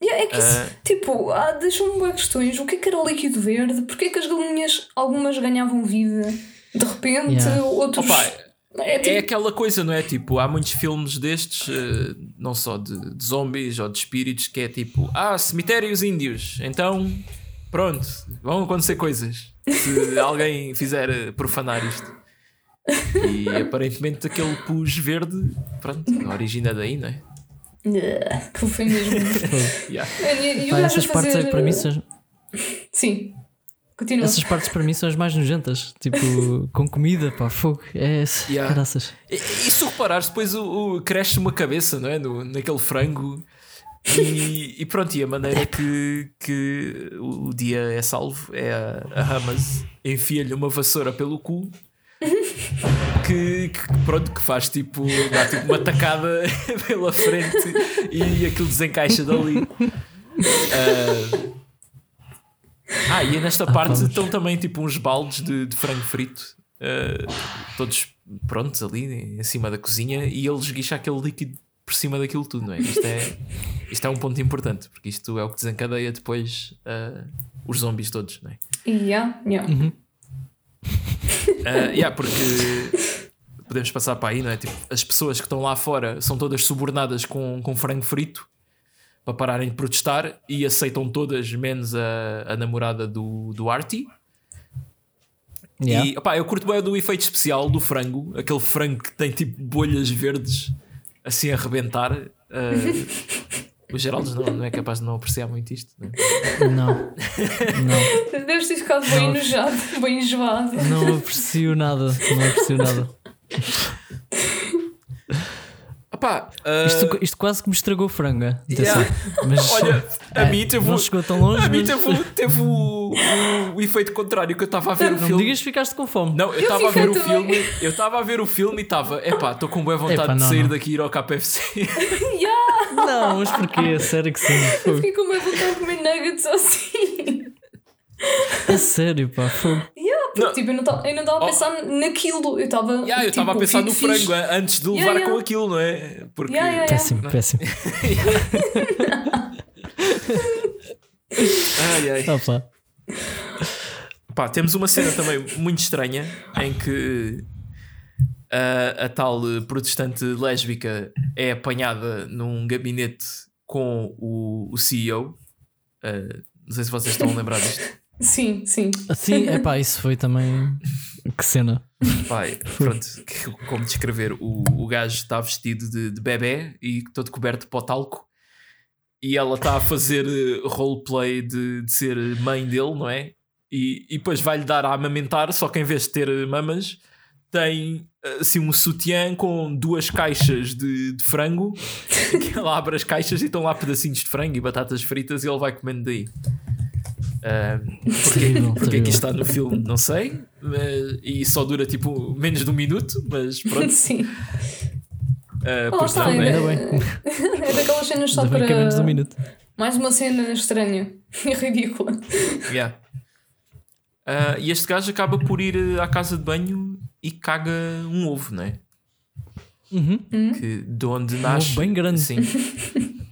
Yeah, é que isso, Ah. tipo, ah, deixam-me boas questões. O que é que era o líquido verde? Porquê que as galinhas, algumas ganhavam vida? De repente, Yeah. outros. Opa, é tipo, É aquela coisa, não é? Tipo, há muitos filmes destes, eh, não só de, de zombies ou de espíritos, que é tipo, ah, cemitérios índios, então pronto, vão acontecer coisas se alguém fizer eh, profanar isto. E aparentemente aquele pus verde, pronto, origina daí, não é? Yeah, que foi mesmo. Yeah. e, e essas partes fazer- para mim são, Sim. Continua. essas partes para mim são as mais nojentas. Tipo, com comida, pá, fogo. É Yeah. graças. E, e se tu reparares, depois o, o- cresce uma cabeça, não é? No, naquele frango. E, e pronto, e a maneira que, que o dia é salvo é a, a Hamas enfia-lhe uma vassoura pelo cu. Que, que, pronto, que faz tipo, dá tipo uma tacada pela frente e aquilo desencaixa dali. Ah, ah, e nesta parte vamos. estão também tipo uns baldes de, de frango frito, ah, todos prontos ali em cima da cozinha, e ele esguicha aquele líquido por cima daquilo tudo, não é? Isto é, isto é um ponto importante, porque isto é o que desencadeia depois ah, os zombies todos, não é? Yeah, yeah. Ah, yeah, porque podemos passar para aí, não é? Tipo, as pessoas que estão lá fora são todas subornadas com, com frango frito para pararem de protestar e aceitam todas, menos a, a namorada do, do Artie. Yeah. E opá, eu curto bem do efeito especial do frango, aquele frango que tem tipo bolhas verdes assim a arrebentar. Ah, o Geraldo não, não é capaz de não apreciar muito isto. não é? Não. Não. Deves ter ficado bem Não. enojado, bem enjoado. Não aprecio nada. Não aprecio nada. Opá, Pá, ah, Isto, isto quase que me estragou franga. Yeah. Mas olha, a é, mim teve, não o- chegou tão longe. a mim mas- teve, o- teve o, o- o efeito contrário que eu estava a ver o Não me filme. digas que ficaste com fome. Não, eu Eu estava a ver o filme, eu estava a ver o filme e estava, epá, estou com boa vontade Epá, de não, sair não. daqui e ir ao KFC. Yeah, Não, mas porquê? Sério que sim. Fogo. fiquei com uma vontade de comer nuggets assim. A sério, pá. Fogo. Yeah, porque Não. tipo, eu não estava eu não estava Oh. a pensar naquilo. Eu estava. Yeah, eu estava tipo, a pensar no frango eh, antes de levar Yeah, yeah. com aquilo, não é? Porque Yeah, yeah, yeah. Péssimo, péssimo. Ai, ai. Opa. Pá, temos uma cena também muito estranha em que a, a tal protestante lésbica é apanhada num gabinete com o, o CEO. Eh, não sei se vocês estão a lembrar disto. Sim, sim. Assim, epá, isso foi também. Que cena. Pai, pronto, que- como descrever? O, o gajo está vestido de, de bebê e todo coberto de pó talco. E ela está a fazer eh, roleplay de, de ser mãe dele, não é? E, e depois vai-lhe dar a amamentar, só que em vez de ter eh, mamas, tem assim um sutiã com duas caixas de, de frango. que ela abre as caixas e estão lá pedacinhos de frango e batatas fritas e ele vai comendo daí. Terrível, porque aqui está no filme, não sei. mas- e só dura tipo menos de um minuto, mas pronto. Sim. Lá porque está, não, é, né? Ainda bem. é daquelas cenas só Ainda bem para. que é menos de um minuto. Mais uma cena estranha e ridícula. Yeah. Ah, e este gajo acaba por ir eh, à casa de banho e caga um ovo, não é? Uhum. Que, de onde nasce. ovo bem grande. Sim.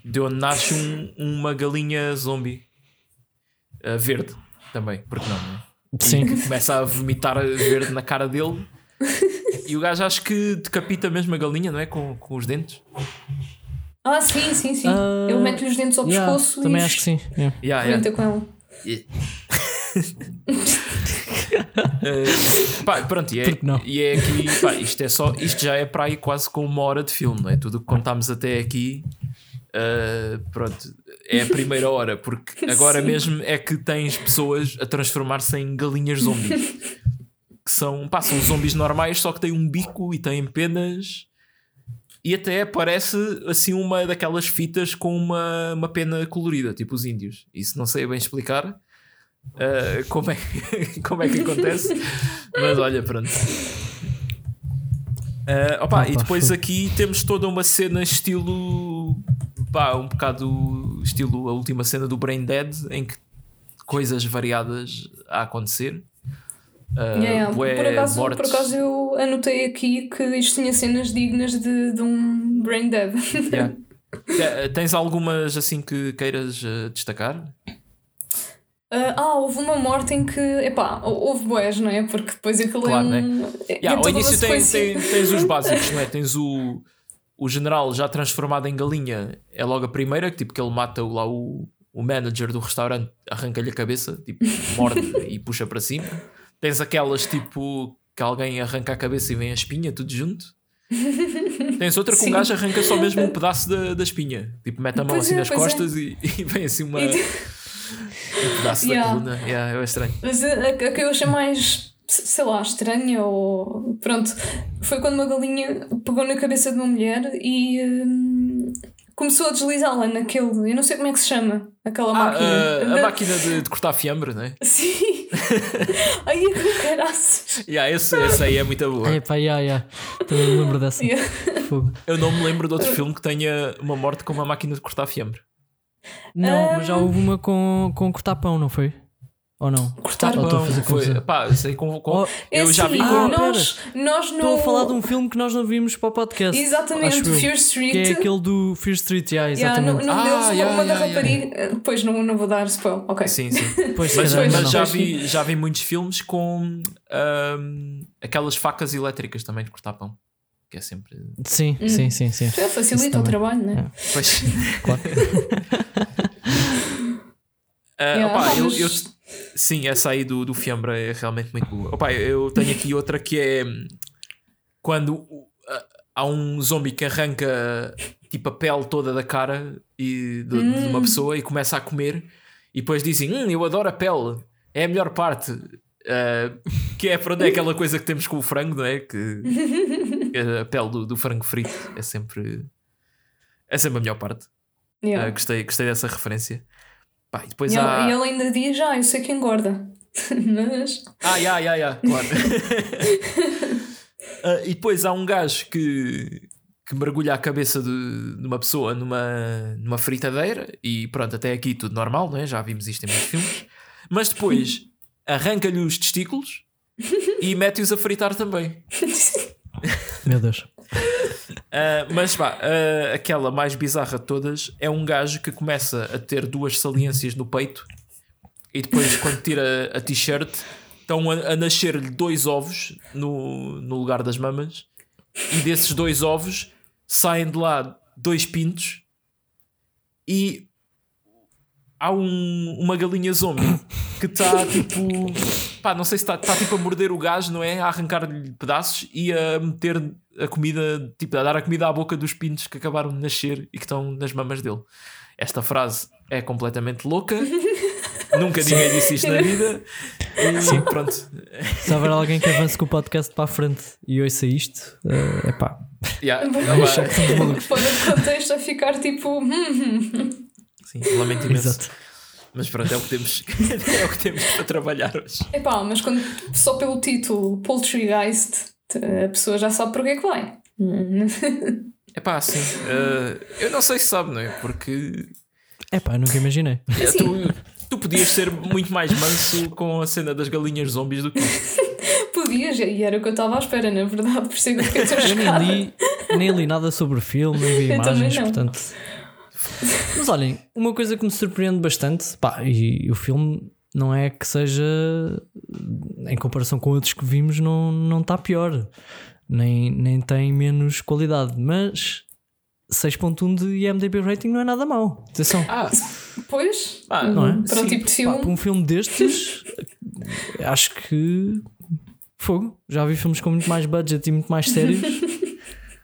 De onde nasce um- uma galinha zombie Ah, verde também, porque não, não é? Sim. começa a vomitar verde na cara dele. E o gajo acho que decapita mesmo a galinha, não é? Com, com os dentes. Ah, sim, sim, sim. Ah, Ele mete-lhe os dentes ao Yeah, pescoço também e acho que sim. yeah. Yeah, yeah. com ela. Uh, pá, pronto, e é, e é aqui, pá, isto, é só, isto já é para aí quase com uma hora de filme, não é? Tudo o que contámos até aqui, uh, pronto, é a primeira hora, porque agora Sim. mesmo é que tens pessoas a transformar-se em galinhas zombies. Que são, pá, são zombies normais, só que têm um bico e têm penas. E até parece assim uma daquelas fitas com uma, uma pena colorida, tipo os índios. Isso não sei bem explicar uh, como, é, como é que acontece, mas olha, pronto. Uh, opa, Opa, e depois aqui temos toda uma cena estilo pá, um bocado estilo a última cena do Brain Dead em que coisas variadas a acontecer. Uh, Yeah, bué Por, acaso, por acaso eu anotei aqui que isto tinha cenas dignas de, de um Brain Dead. Yeah. Te- Tens algumas assim que queiras uh, destacar? Ah, ah, houve uma morte em que. Epá, houve boés, não é? Porque depois aquilo Claro, é um. é- Yeah, é ao início sequência. tem- tens os básicos, não é? Tens o, o general já transformado em galinha, é logo a primeira, que tipo que ele mata o- lá o, o manager do restaurante, arranca-lhe a cabeça, tipo, morde e puxa para cima. Tens aquelas tipo que alguém arranca a cabeça e vem a espinha, tudo junto. Tens outra um Sim. gajo arranca só mesmo um pedaço da, da espinha, tipo, mete a mão Pois assim é, nas pois é. costas e, e vem assim uma, E- um pedaço Yeah. da coluna. Yeah, é estranho. Mas a, a- a que eu achei mais, sei lá, estranha ou. Pronto, foi quando uma galinha pegou na cabeça de uma mulher e hum, começou a deslizá-la naquele. Eu não sei como é que se chama, aquela Ah, máquina. a, a Da- máquina de, de cortar fiambre, não é? Sim! Ai, é que caraças! Yeah, esse, esse aí é muito boa. É pá, yeah, yeah. Também me lembro dessa. Yeah. Eu não me lembro de outro filme que tenha uma morte com uma máquina de cortar fiambre. Não, Ah. mas já houve uma com, com cortar pão, não foi? Ou não? Cortar Ou estou a pão. fazer foi, pá, sei com, com- Oh, É eu já assim, vi com. Ah, nós, nós não. Estou a falar de um filme que nós não vimos para o podcast. Exatamente. Fear Street. Que é aquele do Fear Street, yeah, Yeah, no, exatamente. no Ah, deles, uma- yeah, da yeah, rapariga. Pois não, não vou dar spoiler. Ok. Sim, sim. Pois, Mas, mas já, vi, já vi muitos filmes com ahm, aquelas facas elétricas também de cortar pão. Que é sempre. Sim, Hum. sim, sim, sim. Já facilita o trabalho, não é? Pois. Claro. Ah, Yeah, opá, eu, eu- sim, essa aí do, do fiambre é realmente muito boa. Opá, eu tenho aqui outra que é hum, quando ah, há um zombie que arranca tipo a pele toda da cara e de, de uma Hum. pessoa e começa a comer e depois dizem: hum, Eu adoro a pele, é a melhor parte. Ah, que é, pronto, é aquela coisa que temos com o frango, não é? Que a pele do, do frango frito é sempre É sempre a melhor parte. Yeah. Ah, gostei, gostei dessa referência. Pá, e depois E ele, há. e ele ainda diz: Ah, eu sei que engorda. Mas. Ah, ya, ya, ya, claro. Ah, e depois há um gajo que, que mergulha a cabeça de, de uma pessoa numa, numa fritadeira e pronto, até aqui tudo normal, não é? Já vimos isto em muitos filmes. Mas depois arranca-lhe os testículos e mete-os a fritar também. Meu Deus. Ah, mas pá, ah, aquela mais bizarra de todas é um gajo que começa a ter duas saliências no peito e depois, quando tira a t-shirt, estão a, a nascer-lhe dois ovos no, no lugar das mamas, e desses dois ovos saem de lá dois pintos e há um- uma galinha zombie que está tipo. Pá, não sei se está tá, tipo a morder o gajo, não é? A arrancar-lhe pedaços e a meter a comida, tipo, a dar a comida à boca dos pintos que acabaram de nascer e que estão nas mamas dele. Esta frase é completamente louca. Nunca ninguém disse isto na vida. E pronto. Se houver alguém que avance com o podcast para a frente e ouça isto, é pá. Yeah, pôr o contexto a ficar tipo. hum, sim, lamento imenso. Exato. Mas pronto, é o que temos, é o que temos para trabalhar hoje. Epá, mas quando, só pelo título Poultrygeist, a pessoa já sabe para que é que vai. É pá, assim, eh, eu não sei se sabe, não é? Porque É pá, eu nunca imaginei. eh, Assim. tu, tu podias ser muito mais manso com a cena das galinhas zombies do que. Podias, e era o que eu estava à espera, na verdade, por é que eu tão Eu nem li, nem li nada sobre o filme, nem vi imagens, não. portanto. Mas olhem, uma coisa que me surpreende bastante, pá, e, o filme não é que seja em comparação com outros que vimos, não não está pior, nem, nem tem menos qualidade, mas 6.1 de IMDb rating não é nada mau. Atenção. Ah, Pois, Ah, não é? para Sim. tipo de Pá, filme. para um filme destes, acho que fogo. Já vi filmes com muito mais budget e muito mais sérios.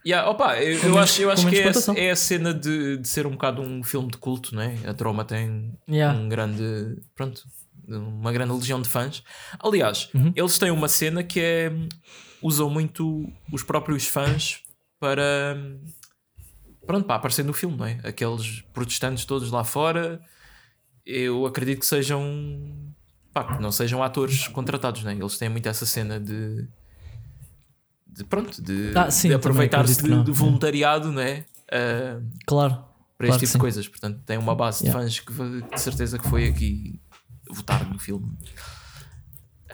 Yeah, opa, eu, eu acho, eu acho que é, é a cena de, de ser um bocado um filme de culto, não é? A Troma tem Yeah. um grande. Pronto, uma grande legião de fãs. Aliás, Uhum. eles têm uma cena que é. usam muito os próprios fãs para. Pronto, para aparecer no filme, não é? Aqueles protestantes todos lá fora, eu acredito que sejam. Pá, que não sejam atores contratados, não é? Eles têm muito essa cena de. De pronto, de, Ah, de aproveitar-se de, de voluntariado, não é? Ah, Claro. para Claro este tipo de coisas. Portanto, tem uma base Yeah. de fãs que de certeza que foi aqui votar no filme.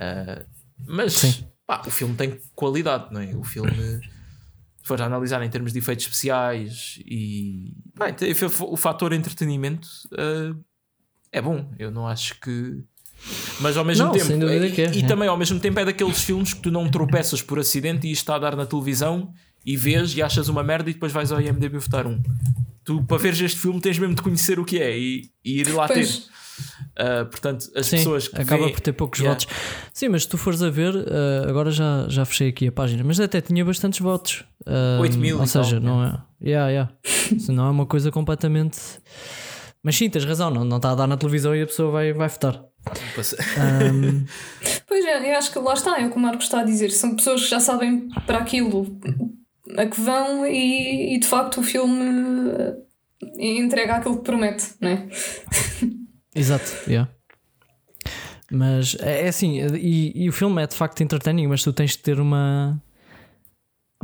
Ah, mas pá, o filme tem qualidade, não é? O filme, se for analisar em termos de efeitos especiais e tem- o fator entretenimento ah, é bom. Eu não acho que. Mas ao mesmo Não, tempo, sem dúvida e, que é, e é. também ao mesmo tempo é daqueles filmes que tu não tropeças por acidente e isto está a dar na televisão e vês e achas uma merda e depois vais ao IMDB votar um. Tu, para veres este filme, tens mesmo de conhecer o que é e, e ir lá Pois. ter. Ah, portanto, as Sim, pessoas que acaba veem- por ter poucos Yeah. votos. Sim, mas se tu fores a ver, uh, agora já, já fechei aqui a página, mas até tinha bastantes votos. Uh, 8 mil Ou e seja, tal, não é. Yeah, yeah. Isso não é uma coisa completamente. Mas sim, tens razão, não, não está a dar na televisão e a pessoa vai, vai votar. Um, Pois é, eu acho que lá está, é o que o Marcos está a dizer. São pessoas que já sabem para aquilo a que vão e, e de facto o filme eh, entrega aquilo que promete, não é? exato, yeah. Mas é, é assim, e, e o filme é de facto entertaining, mas tu tens de ter uma.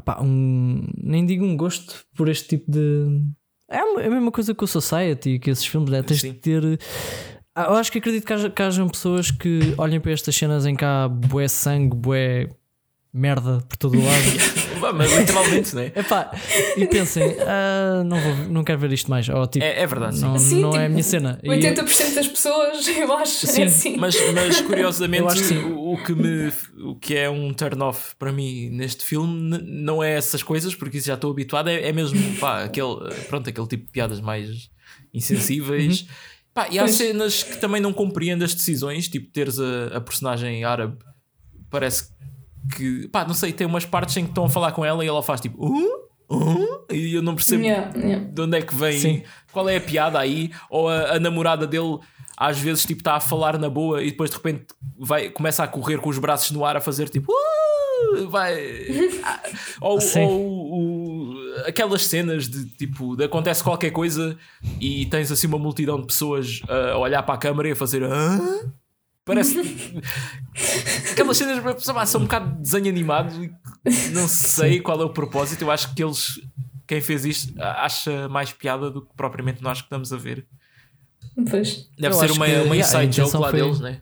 pá, um. nem digo um gosto por este tipo de. É a é a mesma coisa que o Society, que esses filmes, né? tens Sim. de ter. Ah, Eu acho que acredito que, haja, que hajam pessoas que olhem para estas cenas em que há bué sangue, bué merda por todo o lado. Vá, Mas literalmente, não é? Epá, e pensem, ah, não, vou, não quero ver isto mais. Ou, tipo, É, é verdade, sim. não, Sim, não é a tipo, minha cena. E- 80% das pessoas, eu acho, Sim, é assim. Mas, mas curiosamente, acho que sim. o, o que me, o que é um turn off para mim neste filme n- não é essas coisas, porque isso já estou habituado, é, é mesmo pá, aquele, pronto, aquele tipo de piadas mais insensíveis. Uhum. Pá, e há Pois. cenas que também não compreendo as decisões, tipo teres a, a personagem árabe, parece que, pá, não sei, tem umas partes em que estão a falar com ela e ela faz tipo, uh? Uh? e eu não percebo Yeah, yeah. de onde é que vem, Sim. qual é a piada aí, ou a, a namorada dele às vezes tipo está a falar na boa e depois de repente vai, começa a correr com os braços no ar a fazer tipo "Uh!" vai Ah, ou, ou o- aquelas cenas de tipo, de acontece qualquer coisa e tens assim uma multidão de pessoas a olhar para a câmara e a fazer. Hã? Parece. Aquelas cenas são um bocado de desenho animado e não sei qual é o propósito. Eu acho que eles, quem fez isto, acha mais piada do que propriamente nós que estamos a ver. Pois. Deve Eu ser uma, que, uma inside joke intenção lá foi- deles, né?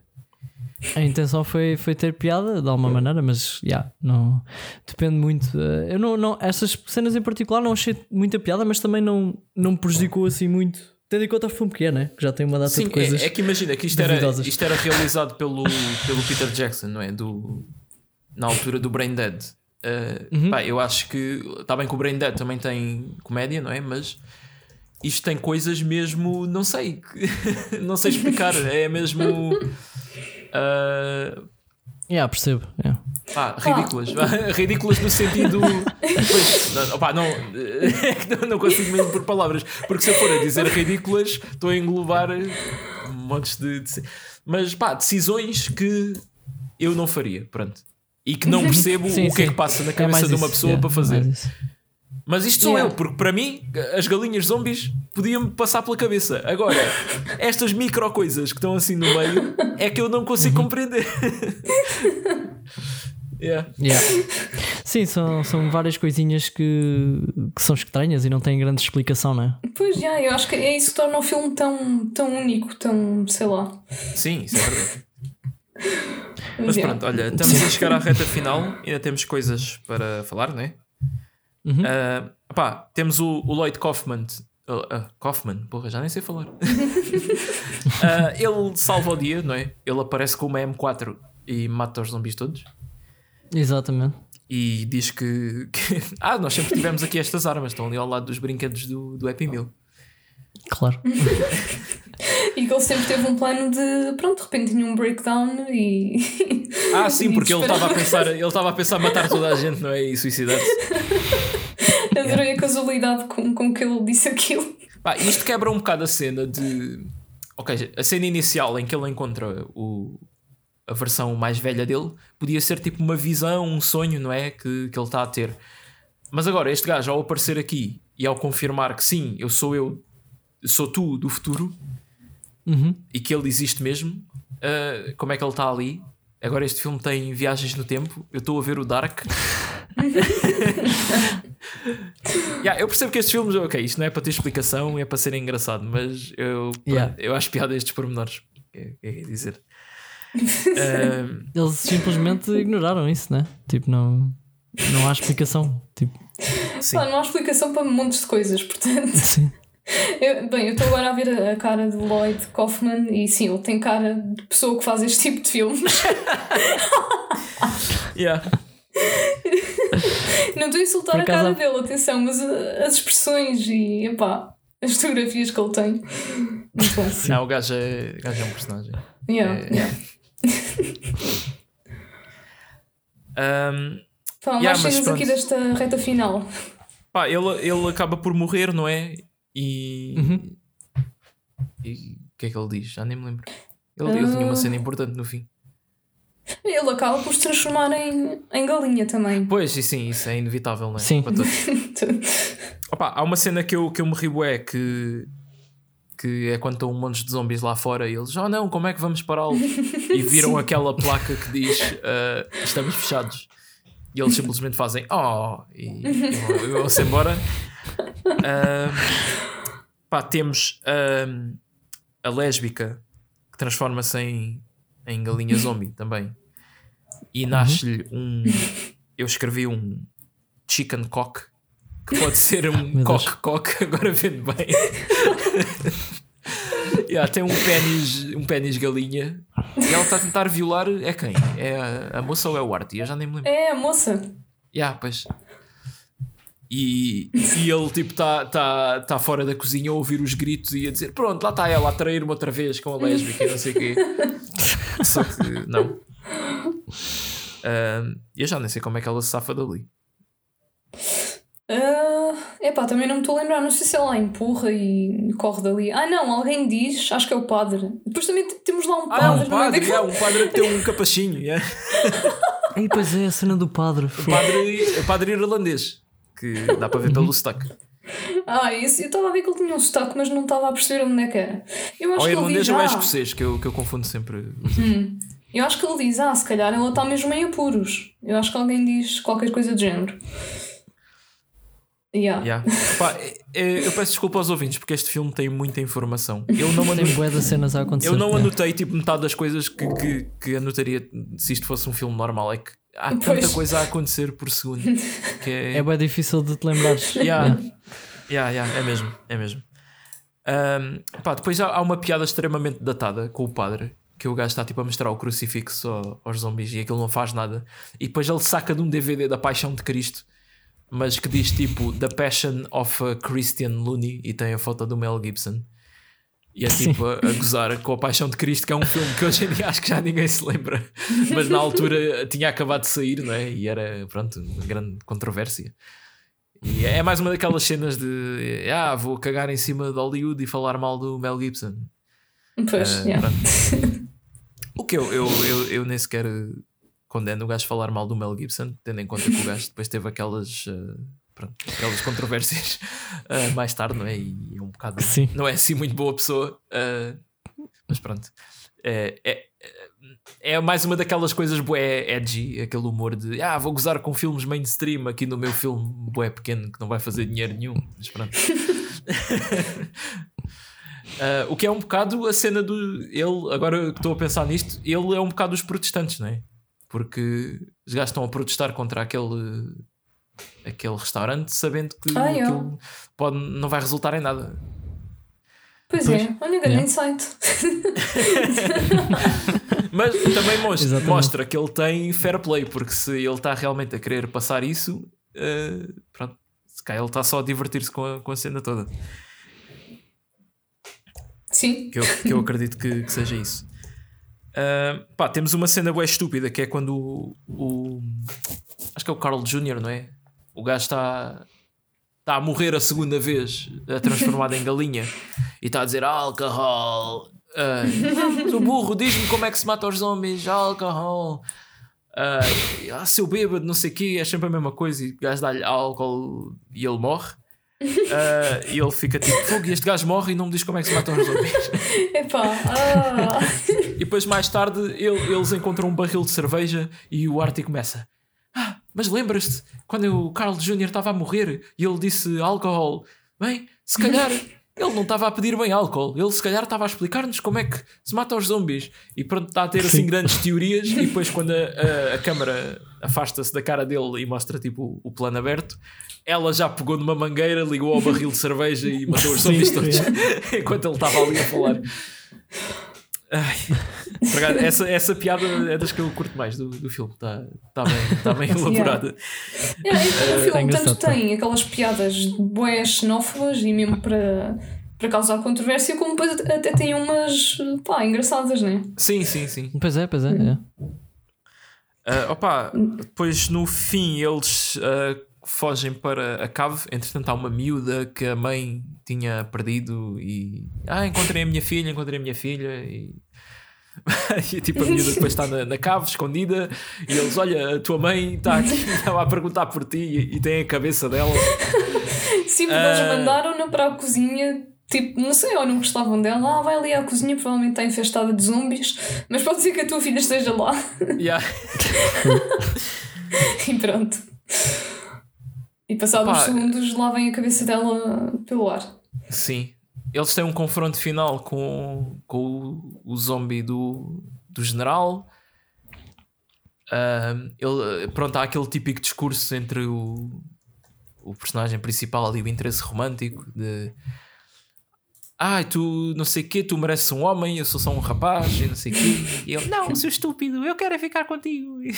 A intenção foi, foi ter piada de alguma maneira, mas yeah, não, depende muito. Eu não, não, essas cenas em particular não achei muita piada, mas também não, não prejudicou assim muito. Tendo em conta o filme que é, né? Que já tem uma data Sim, de coisas. é, é que imagina que isto era, isto era realizado pelo, pelo Peter Jackson, não é? Do, na altura do Brain Dead. Uh, Uhum. pá, eu acho que está bem que o Brain Dead também tem comédia, não é? Mas isto tem coisas mesmo, não sei, não sei explicar. É mesmo. uh, Yeah, percebo. yeah. Pá, ridículas. ridículas no sentido. Pois, não, opá, não, é não, consigo mesmo por palavras. Porque se eu for a dizer ridículas, estou a englobar montes de. de- Mas pá, decisões que eu não faria. Pronto. E que não percebo Sim, o que é que passa na É cabeça mais de uma isso, pessoa yeah, para fazer. Mas isto sou Yeah. eu, porque para mim as galinhas zombies podiam-me passar pela cabeça. Agora, estas micro coisas que estão assim no meio é que eu não consigo Uhum. compreender. yeah. Yeah. Sim, são, são várias coisinhas que, que são estranhas e não têm grande explicação, não é? Pois já, eu acho que é isso que torna o filme tão, tão único, tão, sei lá. Sim, isso é verdade. Mas pronto, olha, estamos a chegar à reta final, ainda temos coisas para falar, não é? Uhum. Ah, pá, temos o, o Lloyd Kaufman. ah, Kaufman, porra, já nem sei falar. Ele salva o dia, não é? Ele aparece com uma M4 e mata os zumbis todos. Exatamente. E diz que, que- Ah, nós sempre tivemos aqui estas armas, estão ali ao lado dos brinquedos do, do Happy Meal. Claro. E que ele sempre teve um plano de, pronto, de repente tinha um breakdown e. Ah, sim, e porque ele estava a pensar, ele estava a pensar matar toda a gente, não é? E suicidar-se. Adorei a casualidade com, com que ele disse aquilo. Pá, isto quebra um bocado a cena de. Ok, a cena inicial em que ele encontra o, a versão mais velha dele podia ser tipo uma visão, um sonho, não é? Que, que ele está a ter. Mas agora, este gajo, ao aparecer aqui e ao confirmar que sim, eu sou eu, sou tu do futuro Uhum. e que ele existe mesmo, ah, como é que ele está ali? Agora, este filme tem viagens no tempo. Eu estou a ver o Dark. Yeah, eu percebo que estes filmes, ok, isto não é para ter explicação, é para ser engraçado, mas eu, Yeah. eu acho piada estes pormenores. É, é dizer. Ahm, Eles simplesmente ignoraram isso, né? Tipo, não, não há explicação. Tipo, sim. Pá, não há explicação para montes de coisas, portanto. sim. Eu- bem, eu estou agora a ver a, a cara de Lloyd Kaufman e sim, ele tem cara de pessoa que faz este tipo de filmes. Yeah. Não estou a insultar a cara dele, atenção, mas uh, as expressões e epá, as fotografias que ele tem. Muito bom. Não, o gajo é, o gajo é um personagem. Yeah, É. yeah. Ahm, Fala, Yeah, mais mas cenas aqui desta reta final. pá, ele, ele acaba por morrer, não é? E. Uhum. E o que é que ele diz? Já nem me lembro. Ele, ele tinha uma Ah. cena importante no fim. Ele acaba por se transformar em, em galinha também. Pois, e sim, isso é inevitável, não é? Sim. Para todos. Opa, há uma cena que eu, que eu me rio é que, que é quando estão um monte de zombies lá fora e eles, oh não, como é que vamos pará-los? E viram aquela placa que diz ah, estamos fechados. E eles simplesmente fazem oh e, e vão-se embora. Ah, pá, temos a lésbica que transforma-se em, em galinha zombie também. E nasce-lhe um. Eu escrevi um chicken cock que pode ser um cock-cock, agora vendo bem. Yeah, tem um pênis, um pênis galinha e ela está a tentar violar. É quem? É a, a moça ou é o Artie? Eu já nem me lembro. É a moça. Yeah, pois. E, e ele tipo está tá, tá fora da cozinha a ouvir os gritos e a dizer: Pronto, lá está ela a trair-me outra vez com a lésbica e não sei o quê. Só que não. Ah, eu já nem sei como é que ela se safa dali. Ah, epá, também não me estou a lembrar. Não sei se ela empurra e corre dali. Ah, não, alguém diz, acho que é o padre. Depois também temos lá um Ah, padre. um não é? padre, yeah, um padre que tem um capachinho. yeah. E pois é, a cena do padre. O padre, o padre irlandês que dá para ver pelo sotaque. Ah, isso, eu estava a ver que ele tinha um sotaque, mas não estava a perceber onde é que era. Eu acho Ou que ele irlandês ou é ah, escocês, que eu, que eu confundo sempre. eu acho que ele diz, ah, se calhar ela está mesmo em apuros. Eu acho que alguém diz qualquer coisa do género. Yeah. Yeah. Pá, é- é- eu peço desculpa aos ouvintes porque este filme tem muita informação. Eu não, anotei, bué de cenas a acontecer. eu não Yeah. anotei tipo, metade das coisas que, que, que anotaria se isto fosse um filme normal. É que há tanta Pois. coisa a acontecer por segundo que é. É bem difícil de te lembrares. Yeah. Yeah, yeah, é mesmo, é mesmo. Ahm, pá, depois há, há uma piada extremamente datada com o padre. Que o gajo está tipo a mostrar o crucifixo ao- aos zombies e aquilo não faz nada. E depois ele saca de um DVD da Paixão de Cristo, mas que diz tipo The Passion of a Christian Looney e tem a foto do Mel Gibson. E é tipo a, a gozar com a Paixão de Cristo, que é um filme que hoje em dia acho que já ninguém se lembra, mas na altura tinha acabado de sair, não é? E era, pronto, uma grande controvérsia. E é mais uma daquelas cenas de ah, vou cagar em cima de Hollywood e falar mal do Mel Gibson. Pois, Ah, yeah. O que eu, eu, eu, eu nem sequer condeno o gajo falar mal do Mel Gibson, tendo em conta que o gajo depois teve aquelas, ah, pronto, aquelas controvérsias ah, mais tarde, não é? E é um bocado. Sim. Não é assim muito boa pessoa, ah, mas pronto. É, é, é mais uma daquelas coisas bué edgy, aquele humor de ah, vou gozar com filmes mainstream aqui no meu filme bué pequeno que não vai fazer dinheiro nenhum. Mas pronto. Ah, o que é um bocado a cena do. Ele, agora que estou a pensar nisto, ele é um bocado os protestantes, não é? Porque os gajos estão a protestar contra aquele, aquele restaurante sabendo que Ah, é. aquilo pode, não vai resultar em nada. Pois, Pois. é, olha, grande Yeah. insight. Mas também mostra, Exatamente. mostra que ele tem fair play, porque se ele está realmente a querer passar isso, eh, pronto, se calhar ele está só a divertir-se com a, com a cena toda. Sim. Que eu, que eu acredito que, que seja isso. Ah, pá, temos uma cena bem estúpida que é quando o, o- acho que é o Carl Jr., não é? O gajo está está a morrer a segunda vez, transformado em galinha, e está a dizer álcool. Ah, mas o burro, diz-me como é que se mata os zombies, álcool. Ah, ah, seu bêbado, não sei o quê, é sempre a mesma coisa. E o gajo dá-lhe álcool e ele morre. Ah, e ele fica tipo, fogo, e este gajo morre e não me diz como é que se matam os zombies. Epá, ah. E depois, mais tarde, ele- eles encontram um barril de cerveja e o Artie começa: Ah, mas lembras-te quando o Carl Jr. estava a morrer e ele disse álcool? Bem, se calhar ele não estava a pedir bem álcool, ele se calhar estava a explicar-nos como é que se mata os zombies. E pronto, está a ter assim Sim. grandes teorias. E depois, quando a, a, a câmara afasta-se da cara dele e mostra tipo o plano aberto, ela já pegou numa mangueira, ligou ao barril de cerveja e matou os zombies todos enquanto ele estava ali a falar. Essa, essa piada é das que eu curto mais do, do filme. Está tá bem, tá bem elaborada. É, é, o filme tanto tem aquelas piadas boas xenófobas e mesmo para, para causar controvérsia, como depois até tem umas pá, engraçadas, né? Sim, sim, sim. Pois é, pois é. é. Ah, opa, depois no fim eles ah, fogem para a cave. Entretanto, há uma miúda que a mãe tinha perdido e ah, encontrei a minha filha, encontrei a minha filha e. e tipo a miúda depois está na, na cave escondida e eles olha a tua mãe está aqui estava a perguntar por ti e, e tem a cabeça dela Sim, porque eles Ah. mandaram-na para a cozinha. Tipo, não sei, ou não gostavam dela. Ah, vai ali à cozinha, provavelmente está infestada de zombies. Mas pode ser que a tua filha esteja lá. Yeah. e pronto. E passados Opa. segundos, lá vem a cabeça dela pelo ar. Sim. Eles têm um confronto final com, com o, o zombie do, do general. Ele, pronto, há aquele típico discurso entre o, o personagem principal e o interesse romântico de ai, tu não sei o quê, tu mereces um homem, eu sou só um rapaz e não sei o quê. E ele, não, seu estúpido, eu quero é ficar contigo. e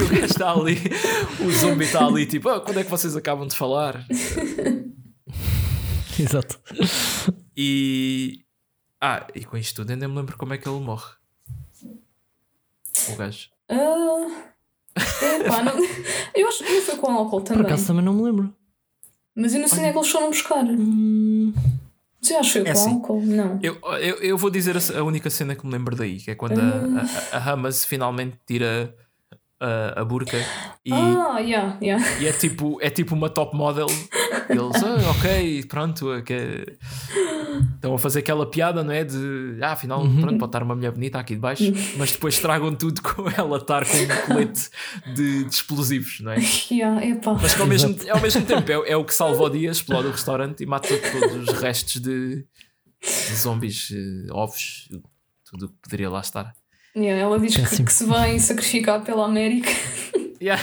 o gajo está ali, o zombie está ali, tipo, "Ah, quando é que vocês acabam de falar? Exato. E. Ah, e com isto tudo ainda me lembro como é que ele morre. O gajo. Ah, epá, não, eu acho que foi com álcool Por também. acaso também não me lembro. Mas eu não sei onde é que eles foram buscar. Hum, Acho que foi É com assim. álcool. Não. Eu, eu, eu vou dizer a, única cena que me lembro daí, que é quando a, a, a Hamas finalmente tira a, a burca e, Ah, yeah, yeah. e é, tipo, é tipo uma top model. Eles, ah, ok, pronto. é que- Estão a fazer aquela piada, não é? De ah, afinal, pronto, pode estar uma mulher bonita aqui de baixo, mas depois tragam tudo com ela estar com um colete de, de explosivos, não é? Yeah. Mas que ao mesmo, ao mesmo tempo é, é o que salva o dia, explode o restaurante e mata todos os restos de, de zombies, eh, ovos, tudo o que poderia lá estar. Yeah, ela diz que, que se vai sacrificar pela América. Yeah.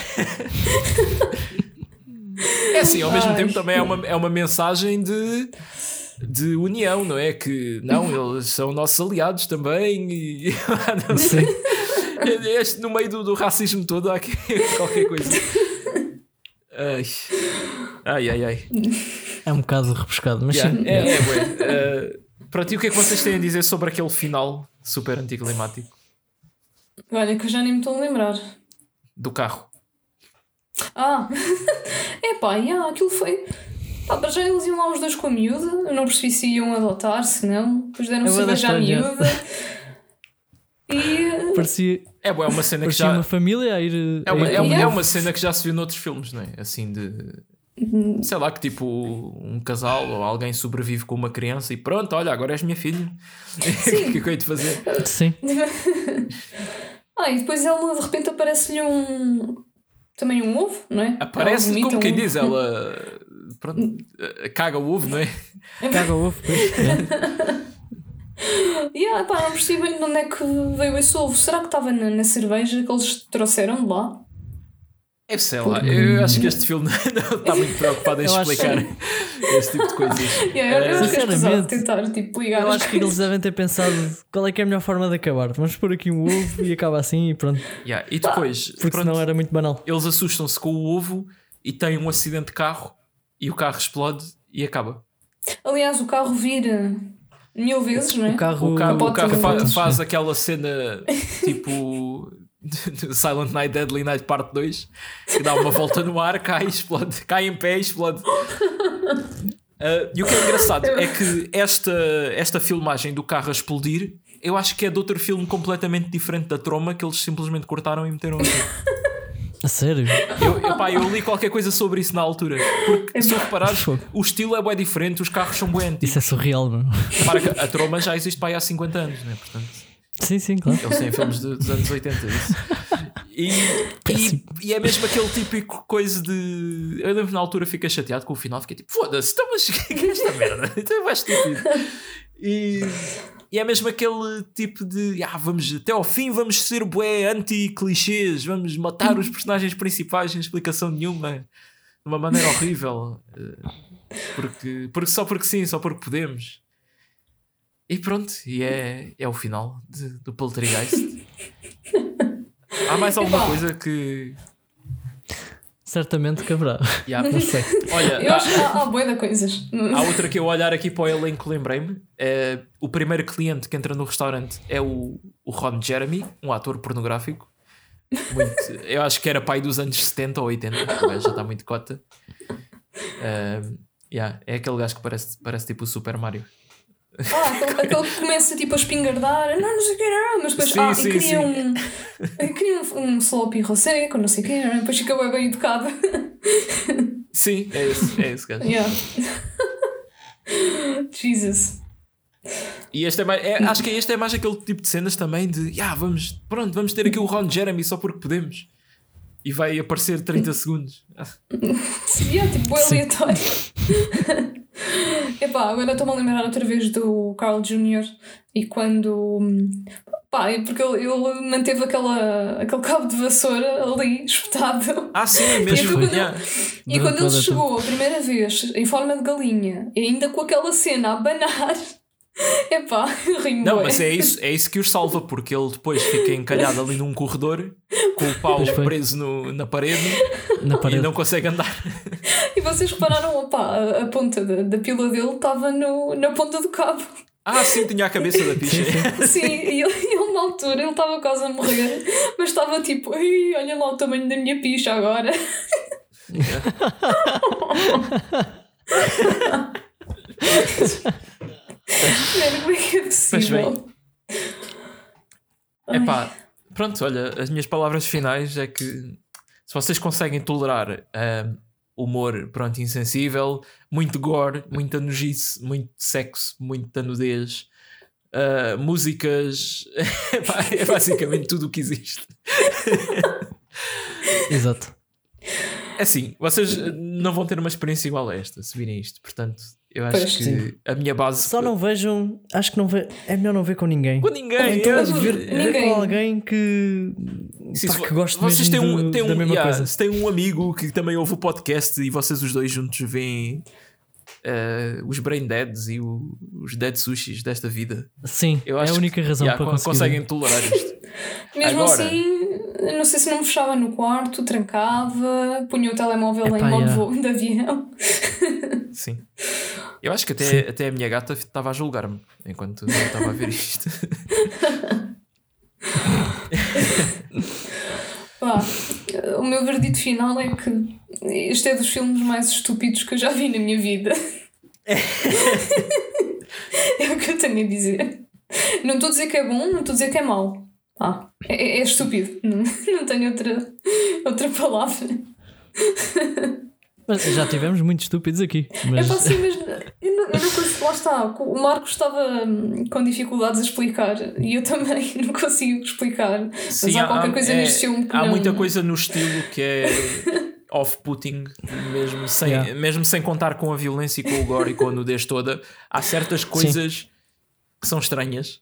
É assim, ao mesmo Ai. tempo também é uma, é uma mensagem de, de união, não é? Que não, eles são nossos aliados também e não sei. Este, no meio do, do racismo todo há aqui qualquer coisa. Ai, ai, ai. ai. É um bocado rebuscado, mas Yeah, sim. é, é, bué. Uh, para ti, o que é que vocês têm a dizer sobre aquele final super anticlimático Olha, que eu já nem me estou a lembrar. do carro? Ah, epá, yeah, aquilo foi. Pá, para já eles iam lá os dois com a miúda. Eu não percebi se iam adotar, se não. Depois deram É cerveja à estranho, miúda. E. Parecia, É, é uma cena que já. uma família a ir. É uma, a ir é, uma, é uma cena que já se viu noutros filmes, não é? Assim de. Sei lá, que tipo um casal ou alguém sobrevive com uma criança e pronto, olha, agora és minha filha. O que é que eu hei de fazer? Sim. Ah, e depois ela de repente aparece-lhe um. Também um ovo, não é? Aparece como quem um- diz, ela. Pronto, eh, caga o ovo, não é? Caga o ovo. pois. Yeah, pá, não percebi bem de onde é que veio esse ovo. Será que estava na, na cerveja que eles trouxeram de lá? Eu sei lá, eu acho que este filme não está muito preocupado em Eu acho- explicar esse tipo de coisas. Yeah, eu Eh, acho que é Sinceramente, tentar tipo, ligar Eu acho que eles devem ter pensado qual é que é a melhor forma de acabar. Vamos pôr aqui um ovo e acaba assim e pronto. yeah, E depois, Porque pronto, senão era muito banal. eles assustam-se com o ovo e têm um acidente de carro e o carro explode e acaba. Aliás, o carro vira mil vezes, não é? O carro, O carro, o carro do- fa- faz aquela cena tipo de Silent Night Deadly Night Parte 2 que dá uma volta no ar, cai, explode, cai em pé e explode. Ah, e o que é engraçado é que esta, esta filmagem do carro a explodir eu acho que é de outro filme completamente diferente da troma que eles simplesmente cortaram e meteram aqui. A sério? Eu, eu, pá, eu li qualquer coisa sobre isso na altura. Porque se eu reparares, o estilo é bem diferente, os carros são bem antigos. Isso é surreal, não? Repara que a troma já existe para aí há 50 anos, né? Portanto, Sim, sim, claro. eles têm filmes de- dos anos 80. Isso. E, e, e é mesmo aquele típico coisa de. Eu lembro que na altura fiquei chateado com o final, fiquei tipo, foda-se, então, mas que é esta merda? Então é mais estúpido. E, e é mesmo aquele tipo de ah, vamos até ao fim vamos ser bué anti-clichês, vamos matar os personagens principais sem explicação nenhuma, de uma maneira horrível. eh, Porque, porque, só porque sim, só porque podemos. E pronto, e é, é o final de- do Poltergeist. Há mais alguma coisa que. Certamente caberá. Yeah. Não sei. Olha, Eu há- acho que há, há bué de coisas. Há outra que eu olhar aqui para o elenco, lembrei-me. É, o primeiro cliente que entra no restaurante é o, o Ron Jeremy, um ator pornográfico. Muito, eu acho que era pai dos anos 70 ou 80, o gajo já está muito cota. Um, yeah, é aquele gajo que parece, parece tipo o Super Mario. Ah, aquele, aquele que começa tipo a espingardar, não, não sei o que era, mas depois Sim, ah, sim, e queria sim. um. Queria um, um sloppy rosé, com não sei o que era, depois bem, bem educado. Sim, é esse, é esse gajo. yeah. Jesus. E este é mais, é- acho que este é mais aquele tipo de cenas também de yeah, vamos, pronto, vamos ter aqui o Ron Jeremy só porque podemos. E vai aparecer 30 segundos. Yeah, tipo, bem aleatório. Epá, agora estou-me a lembrar outra vez do Carl Jr. E quando. Pá, é porque ele, ele manteve aquela, aquele cabo de vassoura ali espetado. Ah, sim, mesmo. quando- yeah. E quando ele chegou a primeira vez em forma de galinha, e ainda com aquela cena a abanar, epá, rimo Não, mas é isso, é isso que os salva, porque ele depois fica encalhado ali num corredor com o pau preso no- na parede Na e parede. não consegue andar. E vocês repararam, opá, a, a ponta da, da pila dele estava na ponta do cabo. Ah, sim, tinha a cabeça da picha. Sim, e ele, ele na altura ele estava quase a morrer, mas estava tipo, Ai, olha lá o tamanho da minha picha agora. Mano, como é que é Pois possível? bem. Epá, pronto, pronto, olha, as minhas palavras finais é que se vocês conseguem tolerar ah, humor, pronto, insensível, muito gore, muita nojice, muito sexo, muita nudez, ah, músicas, é basicamente tudo o que existe. Exato. Assim, vocês não vão ter uma experiência igual a esta se virem isto, portanto, eu acho Pois, que sim. a minha base. Só não vejam, acho que não ve, é melhor não ver com ninguém. com ninguém. Então, é- ver, ver Ninguém. com alguém que, Sim, pá, se que goste vocês têm um, têm um, da mesma yeah, coisa. Se tem um amigo que também ouve o podcast e vocês os dois juntos veem eh, os Brain Deads e o- os Dead Sushis desta vida, Sim, eu é acho a única que, razão yeah, para con- conseguir. conseguem tolerar isto. Mesmo Agora- assim, não sei se não me fechava no quarto, trancava, punha o telemóvel em Epá, modo yeah. voo de avião. Sim. Eu acho que até, até a minha gata estava a julgar-me enquanto eu estava a ver isto. Pá, o meu verdito final é que este é dos filmes mais estúpidos que eu já vi na minha vida. é o que eu tenho a dizer. Não estou a dizer que é bom, não estou a dizer que é mau. Ah, é, é- é estúpido. Não, não tenho outra, outra palavra. Mas já tivemos muito estúpidos aqui. É Mas pá, sim, mas eu não, eu não consigo. Lá está. O Marcos estava hum, com dificuldades a explicar e eu também não consigo explicar. Mas há qualquer coisa é- neste filme que há não. muita coisa no estilo que é off-putting, mesmo sem, Yeah. mesmo sem contar com a violência e com o gore e com a nudez toda. Há certas coisas que são estranhas.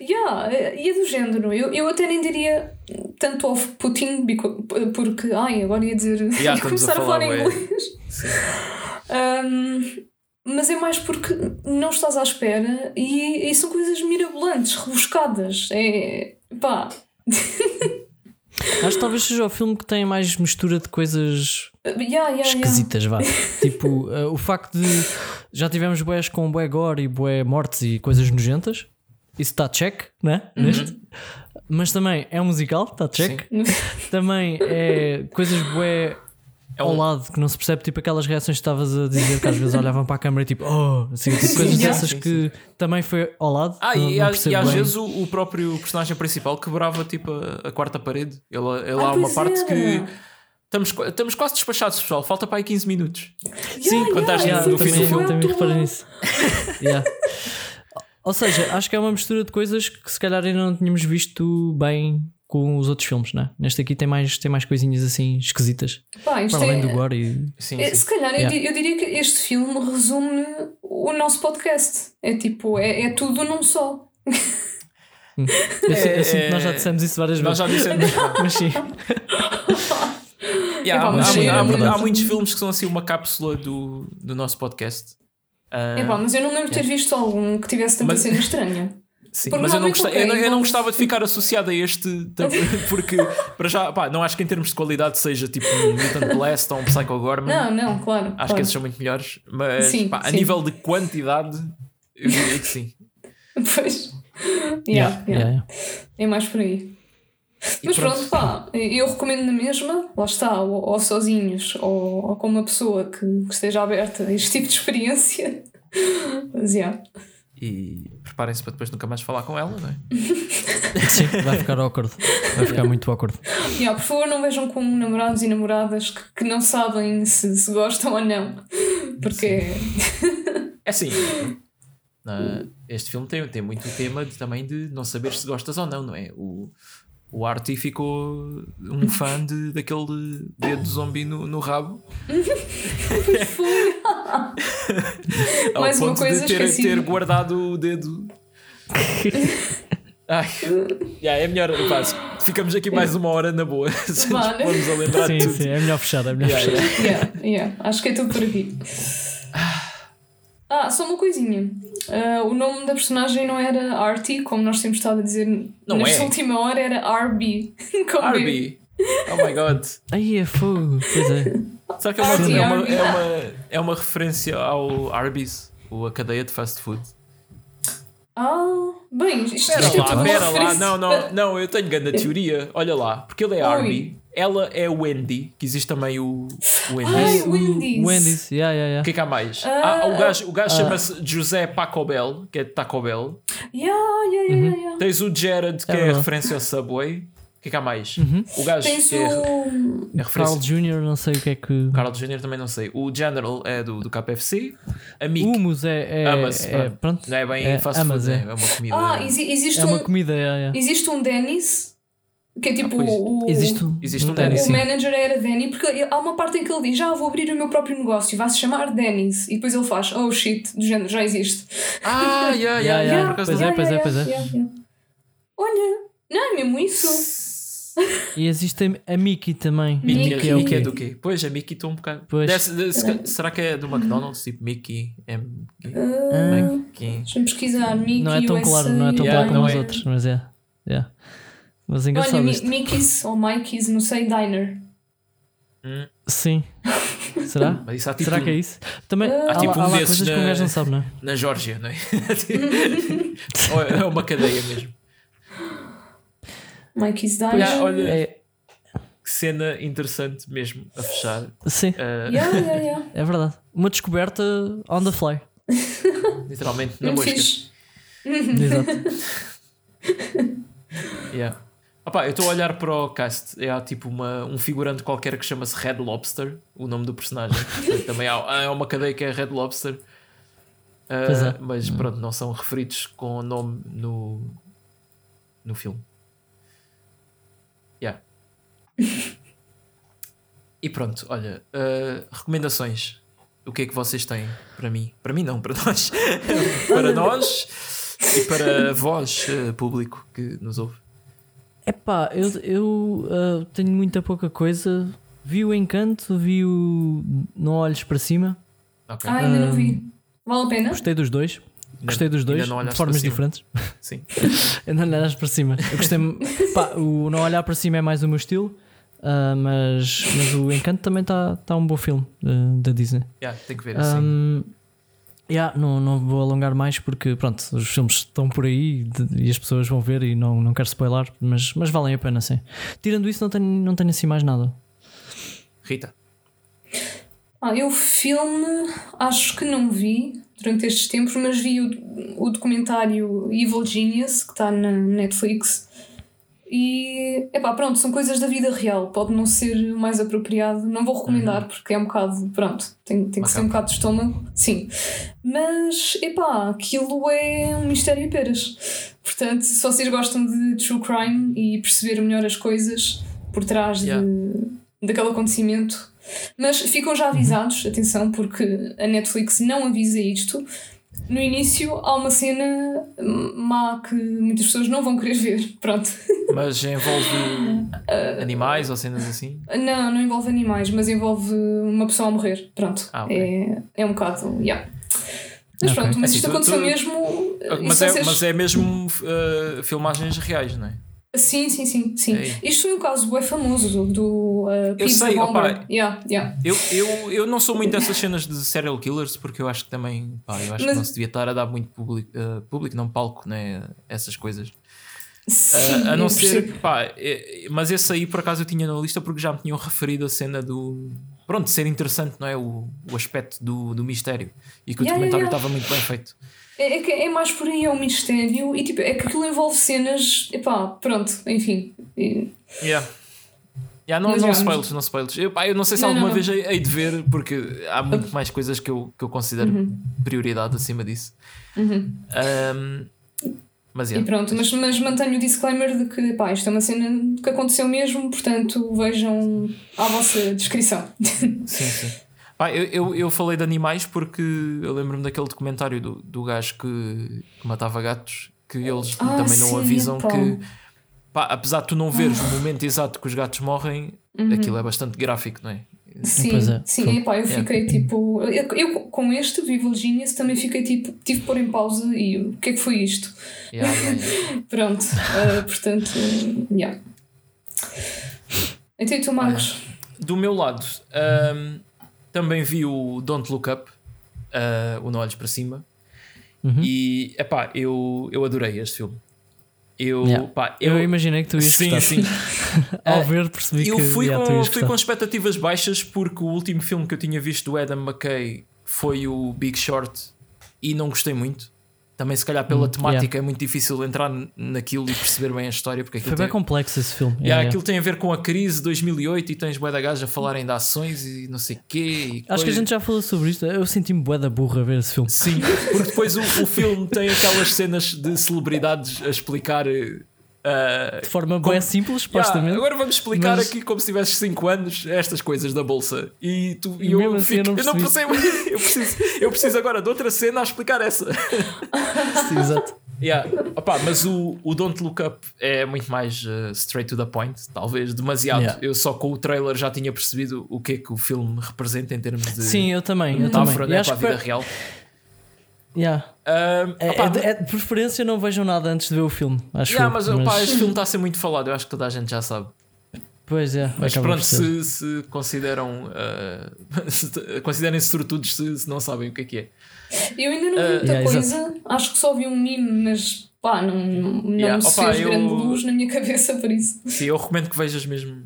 Yeah, e é do género. Eu, eu até nem diria tanto off-putting, bico- porque. Ai, agora ia dizer. Yeah, ia começar a a falar, falar, em ué. inglês. Sim. Um, mas é mais porque não estás à espera e, e são coisas mirabolantes, rebuscadas. É. pá. acho que talvez seja o filme que tem mais mistura de coisas Yeah, yeah, yeah. esquisitas, vá. tipo, eh, o facto de já tivemos boés com bué gore e bué mortes e coisas nojentas. Isso está check, né? Uhum. Neste. Mas também é um musical, está check. Também é coisas bué É ao um- lado que não se percebe, tipo aquelas reações que estavas a dizer que às vezes olhavam para a câmera e tipo, oh, assim, tipo, coisas Yeah. dessas Sim, que também foi ao lado. Ah, não, e, não e às vezes o, o próprio personagem principal quebrava tipo a, a quarta parede. Ele, ele Ah, há uma parte era. que estamos, estamos quase despachados, pessoal. Falta para aí 15 minutos. Sim, quando estás no- Yeah, no fim do também, filme. também reparei nisso. Yeah. Ou seja, acho que é uma mistura de coisas que se calhar ainda não tínhamos visto bem com os outros filmes, né? Neste aqui tem mais, tem mais coisinhas assim esquisitas. Pá, Para além é- do gore e. Sim, É, sim. Se calhar eu Yeah. eu, diria que este filme resume o nosso podcast. É tipo, é, é tudo num só. Eu, É- sinto que nós já dissemos isso várias Nós vezes. já dissemos. Mas sim. Yeah, Epá, há, mas há- sim, há- é há muitos filmes que são assim uma cápsula do, do nosso podcast. Ah, É pá, mas eu não lembro de ter visto algum que tivesse tanta Mas- cena estranha. Sim, Porque mas eu não, normalmente, gostava, eu, não, eu não gostava de ficar associado a este porque para já pá, não acho que em termos de qualidade seja tipo um Mutant Blast ou um Psycho Gorman. Não, não, claro. Acho claro. que esses são muito melhores, mas Sim, pá, a sim. nível de quantidade, eu diria que sim. Pois. Yeah, yeah. yeah. É mais por aí. E Mas pronto, pá, eu recomendo na mesma, lá está, ou, ou sozinhos, ou, ou com uma pessoa que, que esteja aberta a este tipo de experiência. Mas, yeah. E preparem-se para depois nunca mais falar com ela, não é? Sim, vai ficar awkward. Vai ficar muito awkward. Yeah, por favor, não vejam como namorados e namoradas que, que não sabem se, se gostam ou não. Porque. É assim. na- este filme tem, tem muito o tema de, também de não saber se gostas ou não, não é? O, o Artie ficou um fã de, daquele dedo zombi no, no rabo. Ao Mais uma ponto coisa de ter, esquecida. ter guardado o dedo. Ai, yeah, é melhor. pá, se- ficamos aqui mais uma hora na boa. Se nos Vale. formos a lembrar Sim, de tudo. sim, é melhor fechar, é melhor Yeah, fechar. yeah. Yeah, yeah, acho que é tudo por aqui. Ah, só uma coisinha. Ah, o nome da personagem não era Artie, como nós temos estado a dizer Não nesta é. última hora, era RB. B. Arby. Oh my god. Aí é fogo, pois é. Será que é uma, Arby, é uma, Arby. é uma, é uma referência ao Arby's, o- a cadeia de fast food? Ah, bem, isto, Espera isto é lá, uma espera lá. Não, não, não, eu tenho grande teoria. Olha lá, porque ele é Oi. Arby, ela é Wendy, que existe também o, o Wendy's. o Wendy's. O Wendy's, yeah, yeah, O yeah. que é que há mais? Ah, Há- o gajo, o gajo chama-se José Paco Bell, que é de Taco Bell. Yeah, yeah, yeah, yeah, yeah. Tens o Jared, que É é, referência ao Subway. O que é que há mais? Uhum. O gajo Tens é, o. é Carl. Jr., não sei o que é que. Carl Jr. também não sei. O General é do, do KFC. A Mick Humus é. é, Amas, é pronto. não é bem É, fast Amas, food, é. é. é uma comida. Ah, exi- existe É uma um. comida. É, é. Existe um Dennis, que é tipo Ah, pois. o. Existe um, Existe um Dennis, O manager era Danny, porque ele- há uma parte em que ele diz: Já vou abrir o meu próprio negócio, vai se chamar Dennis. E depois ele faz: Oh shit, do género, já existe. Ah, yeah, yeah, Yeah, yeah, yeah. por acaso Pois não. é, pois é, pois é. yeah, yeah. Olha, não é mesmo isso? E existe a- Mickey também. Mickey, Mickey. é, Mickey é do quê? Pois, a Mickey estou um bocado. Pois. Deve- deve- se- será que é do McDonald's? Tipo Mickey? É Mickey? Ah, Mickey. Deixa-me pesquisar. Mickey Não é tão USA. claro, não é tão Yeah, claro como não os é. outros, mas é. yeah. Mas Olha, engraçado Mi- isto. Mickey's ou Mikey's, não sei, Diner. Sim. Será? Mas isso há tipo, Será que é isso? Também há, tipo há um lá desses que um na- gajo não sabe, não é? na Geórgia, não é? Ou é uma cadeia mesmo. Mikey's Diner. Olha, É, que cena interessante mesmo a fechar. sim, Uh, Yeah, yeah, yeah. é verdade. Uma descoberta on the fly. Literalmente na mosca. fixe. Exato. Yeah. Opa, eu estou a olhar para o cast. É, há tipo uma, um figurante qualquer que chama-se Red Lobster, o nome do personagem. Também há, há uma cadeia que é Red Lobster. Uh, é. Mas pronto, não são referidos com o nome no, no filme. Yeah. e pronto, olha, uh, recomendações. O que é que vocês têm para mim? Para mim não, para nós. para nós e para vós, uh, público que nos ouve. Epá, eu, eu ah, tenho muita pouca coisa. Vi o Encanto, vi o Não Olhes para Cima. Ok. Ah, ainda não vi. Vale a pena? Gostei dos dois. Gostei dos dois, de formas diferentes. Sim. Ainda não olhas para cima. Eu gostei. pá, o Não Olhar para Cima é mais o meu estilo, ah, mas, mas o Encanto também está tá um bom filme ah, da Disney. Yeah, tem que ver assim. Um, yeah, não, não vou alongar mais porque pronto, os filmes estão por aí e as pessoas vão ver e não, não quero spoiler, mas, mas valem a pena sim. Tirando isso, não tenho, não tenho assim mais nada. Rita. Ah, eu filme acho que não vi durante estes tempos, mas vi o, o documentário Evil Genius que está na Netflix. E epá, pronto, são coisas da vida real, pode não ser o mais apropriado, não vou recomendar porque é um bocado, pronto, tem, tem que ser um bocado de estômago, sim. Mas epá, aquilo é um mistério e peras. Portanto, se vocês gostam de true crime e perceber melhor as coisas por trás Yeah. de, daquele acontecimento, mas ficam já avisados, atenção, porque a Netflix não avisa isto. No início há uma cena má que muitas pessoas não vão querer ver. Pronto. Mas envolve Ah. animais ou cenas assim? Não, não envolve animais, mas envolve uma pessoa a morrer. Pronto. Ah, ok. é, é um bocado. Yeah. Mas Ok. pronto, mas Assim, isto tu- aconteceu tu- mesmo. Mas é, vocês- mas é mesmo uh, filmagens reais, não é? Sim, sim, sim. sim. Ei. Isto foi um caso bem famoso do, uh, Pizza sei, Bomber. opa. Yeah, yeah. Eu, eu, eu não sou muito dessas cenas de serial killers porque eu acho que também pá, eu acho Mas- que não se devia estar a dar muito público, uh, público não palco, né? Essas coisas. Sim, Uh, a não eu ser que, pá, é- mas esse aí por acaso eu tinha na lista porque já me tinham referido a cena do. Pronto, ser interessante, não é? O, o aspecto do, do mistério e que o Yeah, documentário yeah, estava muito bem feito. É, é que é mais por aí, é um mistério e tipo, é que aquilo envolve cenas. Epá, pronto, enfim. E- Yeah. Yeah, não, Mas não spoilers, não spoilers. Eu, pá, eu não sei se Não, alguma não, vez hei, hei de ver, porque há muito mais coisas que eu, que eu considero Uhum. prioridade acima disso. Um, mas E pronto, mas, mas mantenho o disclaimer de que pá, isto é uma cena que aconteceu mesmo, portanto vejam à vossa descrição. Sim, sim. Pá, eu, eu, eu falei de animais porque eu lembro-me daquele documentário do, do gajo que, que matava gatos que eles Ah, também não sim, avisam pá. que pá, apesar de tu não veres o momento exato que os gatos morrem, aquilo é bastante gráfico, não é? Sim, é, sim, foi. epá, eu Yeah. fiquei tipo. Eu, eu com este, Evil Genius, também fiquei tipo. Tive que pôr em pausa e o que é que foi isto? Yeah. Pronto, ah, portanto, yeah. Então, e tu, Marcos? Do meu lado, ahm, também vi o Don't Look Up, ah, o Não Olhos para Cima, Uhum. e epá, eu, eu adorei este filme. Eu, Yeah. pá, Eu, eu, imaginei que tu ias sim, gostar. sim. Ao Ah, ver, percebi Eu que fui, yeah, tu com, fui com expectativas baixas porque o último filme que eu tinha visto do Adam McKay foi o Big Short e não gostei muito. Também, se calhar, pela temática é muito difícil entrar naquilo e perceber bem a história. Porque Foi bem tem... complexo esse filme. Yeah, Yeah, Aquilo tem a ver com a crise de 2008 e tens bué da gaja a falarem de ações e não sei quê. Acho que a coisa. gente já falou sobre isto. Eu senti-me bué da burra a ver esse filme. Sim, porque depois o, o filme tem aquelas cenas de celebridades a explicar. Eh, De forma Como- bué simples, Yeah, supostamente. agora vamos explicar Mas- aqui como se tivesses 5 anos estas coisas da bolsa. E, tu, e E eu, assim eu fico- não eu não percebo. Eu preciso, eu preciso agora de outra cena a explicar essa. Sim, exato. Yeah. Opa, mas o, o Don't Look Up é muito mais uh, straight to the point, talvez demasiado. Yeah. Eu só com o trailer já tinha percebido o que é que o filme representa em termos de Sim, eu também. Eu também. Né, para a vida foi- real. Yeah. Um, É, opa, é de, é de preferência não vejam nada antes de ver o filme. Acho yeah, eu, mas, opa, este filme está a ser muito falado, eu acho que toda a gente já sabe. Pois é, Mas pronto, se, se consideram uh, se- considerem-se sortudos se, se não sabem o que é que é. Eu ainda não vi Ah, muita yeah, coisa, acho que só vi um meme, mas pá, não, não Yeah, me opa, fez eu- grande luz na minha cabeça por isso. Sim, eu recomendo que vejas mesmo.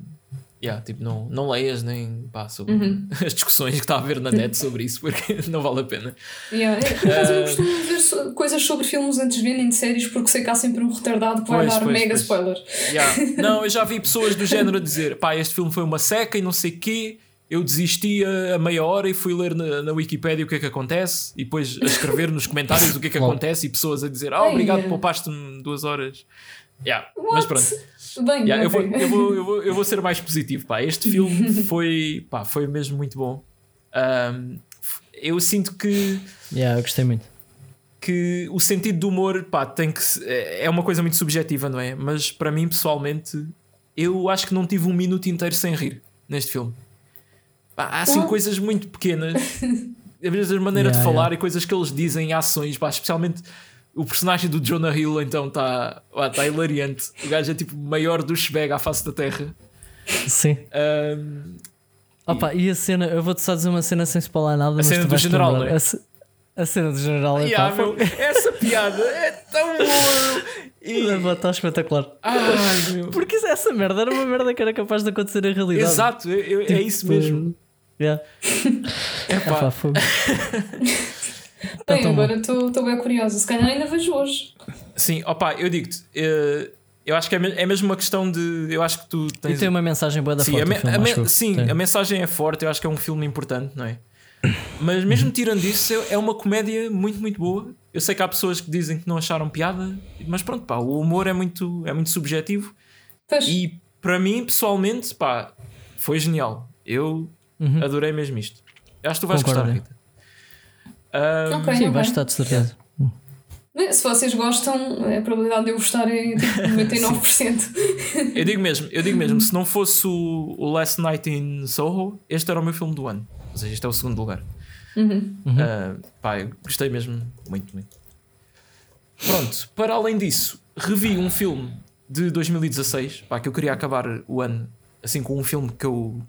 Yeah, tipo, não, não leias nem pá, sobre Uhum. as discussões que está a haver na net sobre isso, porque não vale a pena. Yeah. é, acaso eu Ah. não costumo ver so- coisas sobre filmes antes de ver nem de séries porque sei que há sempre um retardado que vai Pois, dar pois, mega pois. spoiler. Yeah. Não, eu já vi pessoas do género a dizer pá, este filme foi uma seca e não sei quê. Eu desisti a, a meia hora e fui ler na, na Wikipedia o que é que acontece e depois a escrever nos comentários o que é que acontece e pessoas a dizer ah, obrigado, é. poupaste-me duas horas. Yeah. Mas pronto. Bem, Yeah, eu, vou, eu, vou, eu, vou, eu vou ser mais positivo. Pá. Este filme foi, pá, foi mesmo muito bom. Um, eu sinto que, Yeah, eu gostei muito. que o sentido do humor pá, tem que é é uma coisa muito subjetiva, não é? Mas para mim, pessoalmente, eu acho que não tive um minuto inteiro sem rir neste filme. Pá, há assim Ah. coisas muito pequenas, às vezes a maneira Yeah, de falar yeah. e coisas que eles dizem, ações, pá, especialmente. O personagem do Jonah Hill então está tá hilariante. O gajo é tipo maior do Shbeg à face da terra. Sim. Um, Opa, e a cena, eu vou-te só dizer uma cena sem spoiler nada. mas cena do general, lembrar. não é? A, ce- a cena do general é yeah, pá, meu, essa piada é tão boa. E, Está espetacular. ai, meu. Porque isso- essa merda era uma merda que era capaz de acontecer em realidade. Exato, eu- eu- é isso Tipo, mesmo. Yeah. É pá. Bem, bom. agora estou bem curiosa. Se calhar ainda vejo hoje. Sim, opá, eu digo-te, eh, eu acho que é, é mesmo uma questão de. Eu acho que tu E tens. tem uma mensagem boa da sim, foto. a filme, a me- eu. sim, Tem. a mensagem é forte, eu acho que é um filme importante, não é? Mas mesmo tirando isso, é- é uma comédia muito, muito boa. Eu sei que há pessoas que dizem que não acharam piada, mas pronto, pá, o humor é muito, é muito subjetivo Pois, e para mim, pessoalmente, pá, foi genial. Eu Uhum. adorei mesmo isto. Eu acho que tu vais Concordo, gostar. Rita. Ahm, Ok. Sim, ok. vais estar de certeza. se vocês gostam, a probabilidade de eu gostar é tipo 99%. Eu digo mesmo, eu digo mesmo, se não fosse o, o Last Night in Soho, este era o meu filme do ano. Ou seja, este é o segundo lugar. Uhum. Ah, pá, eu gostei mesmo muito, muito. Pronto, para além disso, revi um filme de 2016, pá, que eu queria acabar o ano assim com um filme que eu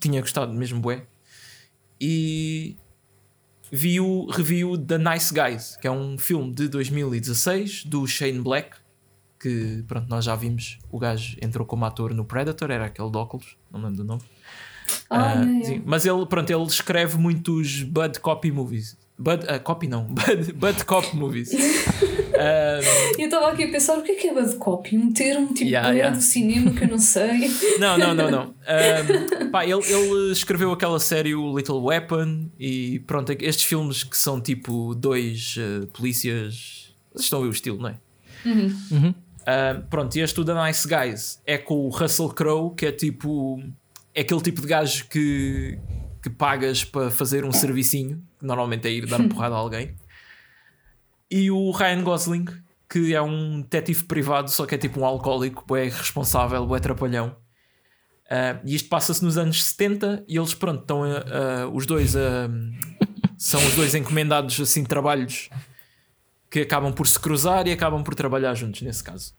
tinha gostado mesmo bué. E vi o, revi o The Nice Guys, que é um filme de 2016 do Shane Black, que pronto, nós já vimos. O gajo entrou como ator no Predator, era aquele de óculos, não me lembro do nome. Ah, sim, mas ele, pronto, ele escreve muitos Bud Copy movies. Bud, ah, copy não, Bud, Bud Cop movies. E eu estava aqui a pensar o que é que é bad copy? Um termo tipo Yeah, bué yeah. do cinema que eu não sei. não, não, não, não. Ah, pá, ele, ele escreveu aquela série o Little Weapon e pronto, estes filmes que são tipo dois ah, polícias. Vocês estão a ver o estilo, não é? Uhum. Ah, pronto, e este o The Nice Guys é com o Russell Crowe, que é tipo. É aquele tipo de gajo que, que pagas para fazer um servicinho, que normalmente é ir dar porrada a alguém. E o Ryan Gosling, que é um detetive privado, só que é tipo um alcoólico, é responsável, é trapalhão. Ah, e isto passa-se nos anos 70 e eles, pronto, estão a- a- os dois a- são os dois encomendados assim trabalhos que acabam por se cruzar e acabam por trabalhar juntos nesse caso.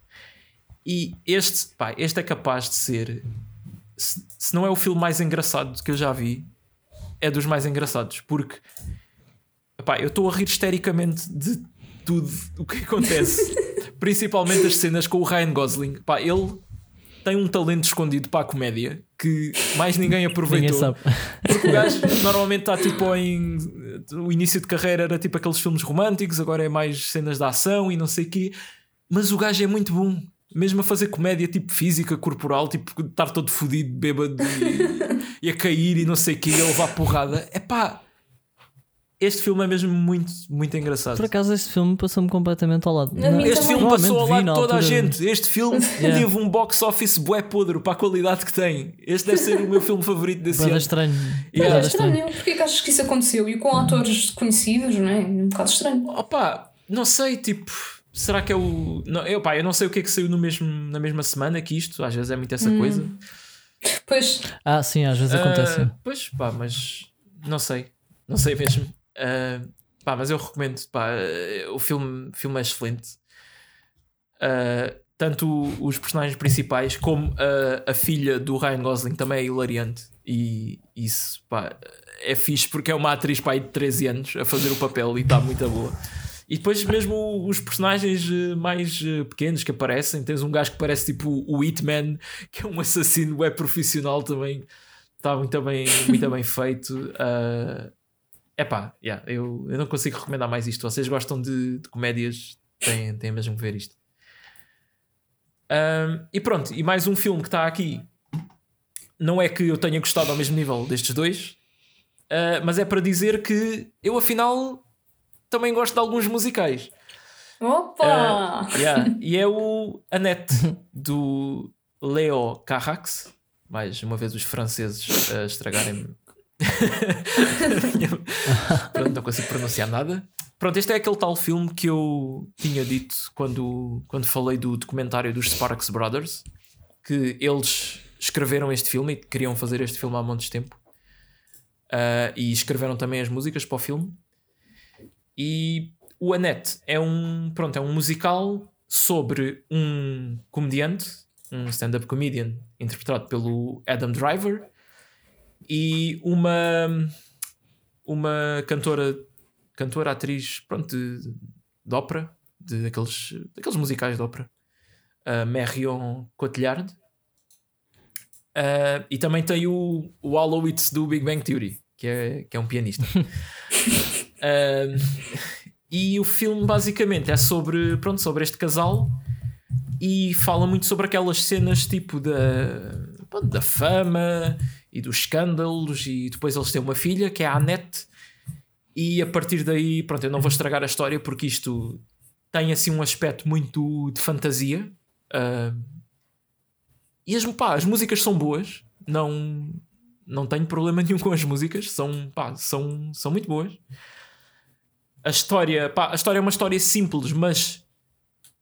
E este, pá, este é capaz de ser, se, se não é o filme mais engraçado que eu já vi, é dos mais engraçados, porque pá, eu estou a rir histericamente de tudo o que acontece, principalmente as cenas com o Ryan Gosling. Pá, ele tem um talento escondido para a comédia que mais ninguém aproveitou. Ninguém sabe. Porque o gajo normalmente está tipo em. O início de carreira era tipo aqueles filmes românticos, agora é mais cenas de ação e não sei o quê. Mas o gajo é muito bom. Mesmo a fazer comédia tipo física, corporal, tipo estar todo fodido, bêbado e, e a cair e não sei o quê, e a levar porrada. É pá. Este filme é mesmo muito, muito engraçado. Por acaso este filme passou-me completamente ao lado. Mim Este filme passou ao lado de toda a gente. Este filme Yeah. teve um box office bué podre para a qualidade que tem. Este deve ser o meu filme favorito desse Bada ano. estranho. Yeah. É Bada estranho. estranho. Porquê que achas que isso aconteceu? E com atores conhecidos, não é? Um bocado estranho. Opa, não sei, tipo, será que é o. Não, eu, pá, eu não sei o que é que saiu no mesmo, na mesma semana que isto, às vezes é muito essa coisa. Pois, Ah, sim, às vezes acontece. Ah, pois, pá, mas não sei, não sei mesmo. Ah, pá, mas eu recomendo, pá, o filme, o filme é excelente. Ah, tanto os personagens principais como a, a filha do Ryan Gosling também é hilariante. E isso, pá, é fixe porque é uma atriz pá, aí de 13 anos a fazer o papel e está muito boa. E depois mesmo os personagens eh, mais eh, pequenos que aparecem, tens um gajo que parece tipo o Hitman, que é um assassino web profissional também, está muito bem, muito bem feito. É pá, yeah, eu, eu não consigo recomendar mais isto. Vocês gostam de, de comédias, têm, têm mesmo que ver isto. Ahm, e pronto, e mais um filme que está aqui. Não é que eu tenha gostado ao mesmo nível destes dois, ah, mas é para dizer que eu afinal também gosto de alguns musicais. opa! Ah, yeah, E é o Annette do Leo Carrax. Mais uma vez os franceses a estragarem-me. Pronto, não consigo pronunciar nada. Pronto, este é aquele tal filme que eu tinha dito quando, quando falei do documentário dos Sparks Brothers, que eles escreveram este filme e queriam fazer este filme há montes de tempo. Ah, e escreveram também as músicas para o filme. E o Annette é um, pronto, é um musical sobre um comediante, um stand-up comedian, interpretado pelo Adam Driver, e uma, uma cantora, cantora, atriz, pronto, de, de ópera, de, daqueles, daqueles musicais de ópera, a Marion Cotillard. Ah, e também tem o, o Holowitz do Big Bang Theory, que é, que é um pianista. E o filme basicamente é sobre, pronto, sobre este casal e fala muito sobre aquelas cenas tipo da, pronto, da fama e dos escândalos e depois eles têm uma filha que é a Annette e a partir daí, pronto, eu não vou estragar a história porque isto tem assim um aspecto muito de fantasia. Ah, e as, pá, as músicas são boas não, não tenho problema nenhum com as músicas são, pá, são, são muito boas a história, pá, a história é uma história simples, mas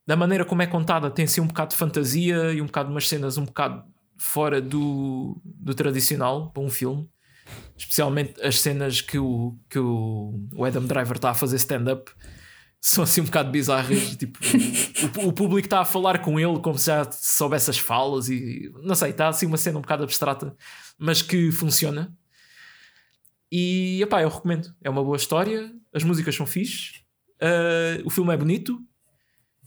da maneira como é contada tem assim um bocado de fantasia e um bocado de umas cenas um bocado fora do, do tradicional para um filme. Especialmente as cenas que o, que o, o Adam Driver está a fazer stand-up são assim um bocado bizarras. tipo, o, o público está a falar com ele como se já soubesse as falas e não sei, está assim uma cena um bocado abstrata, mas que funciona. E epá, eu recomendo. É uma boa história, as músicas são fixe, uh, o filme é bonito,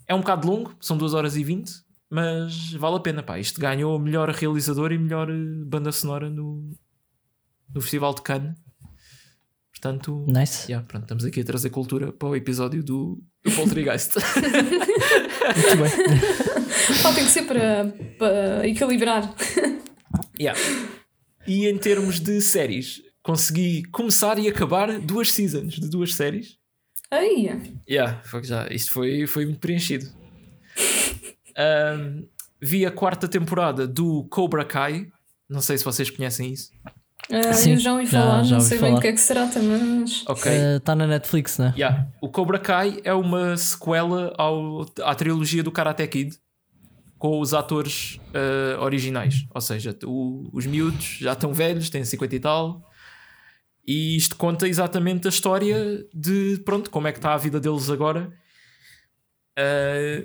é um bocado longo, são 2 horas e 20, mas vale a pena. Pá. Isto ganhou melhor realizador e melhor eh, banda sonora no, no Festival de Cannes. Portanto, Nice. yeah, pronto, estamos aqui a trazer cultura para o episódio do, do Poltergeist. Muito bem. Só tem que ser para, para equilibrar. Yeah. E em termos de séries, consegui começar e acabar duas seasons de duas séries. Aí, Yeah, foi já, isto foi, foi muito preenchido. Ahm, vi a quarta temporada do Cobra Kai. Não sei se vocês conhecem isso. ah, Sim, eu já ouvi já- falar, já não ouvi sei bem falar. do que é que se trata, mas. Ok. Está na Netflix, né? Yeah. O Cobra Kai é uma sequela ao, à trilogia do Karate Kid com os atores ah, originais. Ou seja, o- os miúdos já estão velhos, têm 50 e tal. E isto conta exatamente a história de pronto, como é que está a vida deles agora. Ah,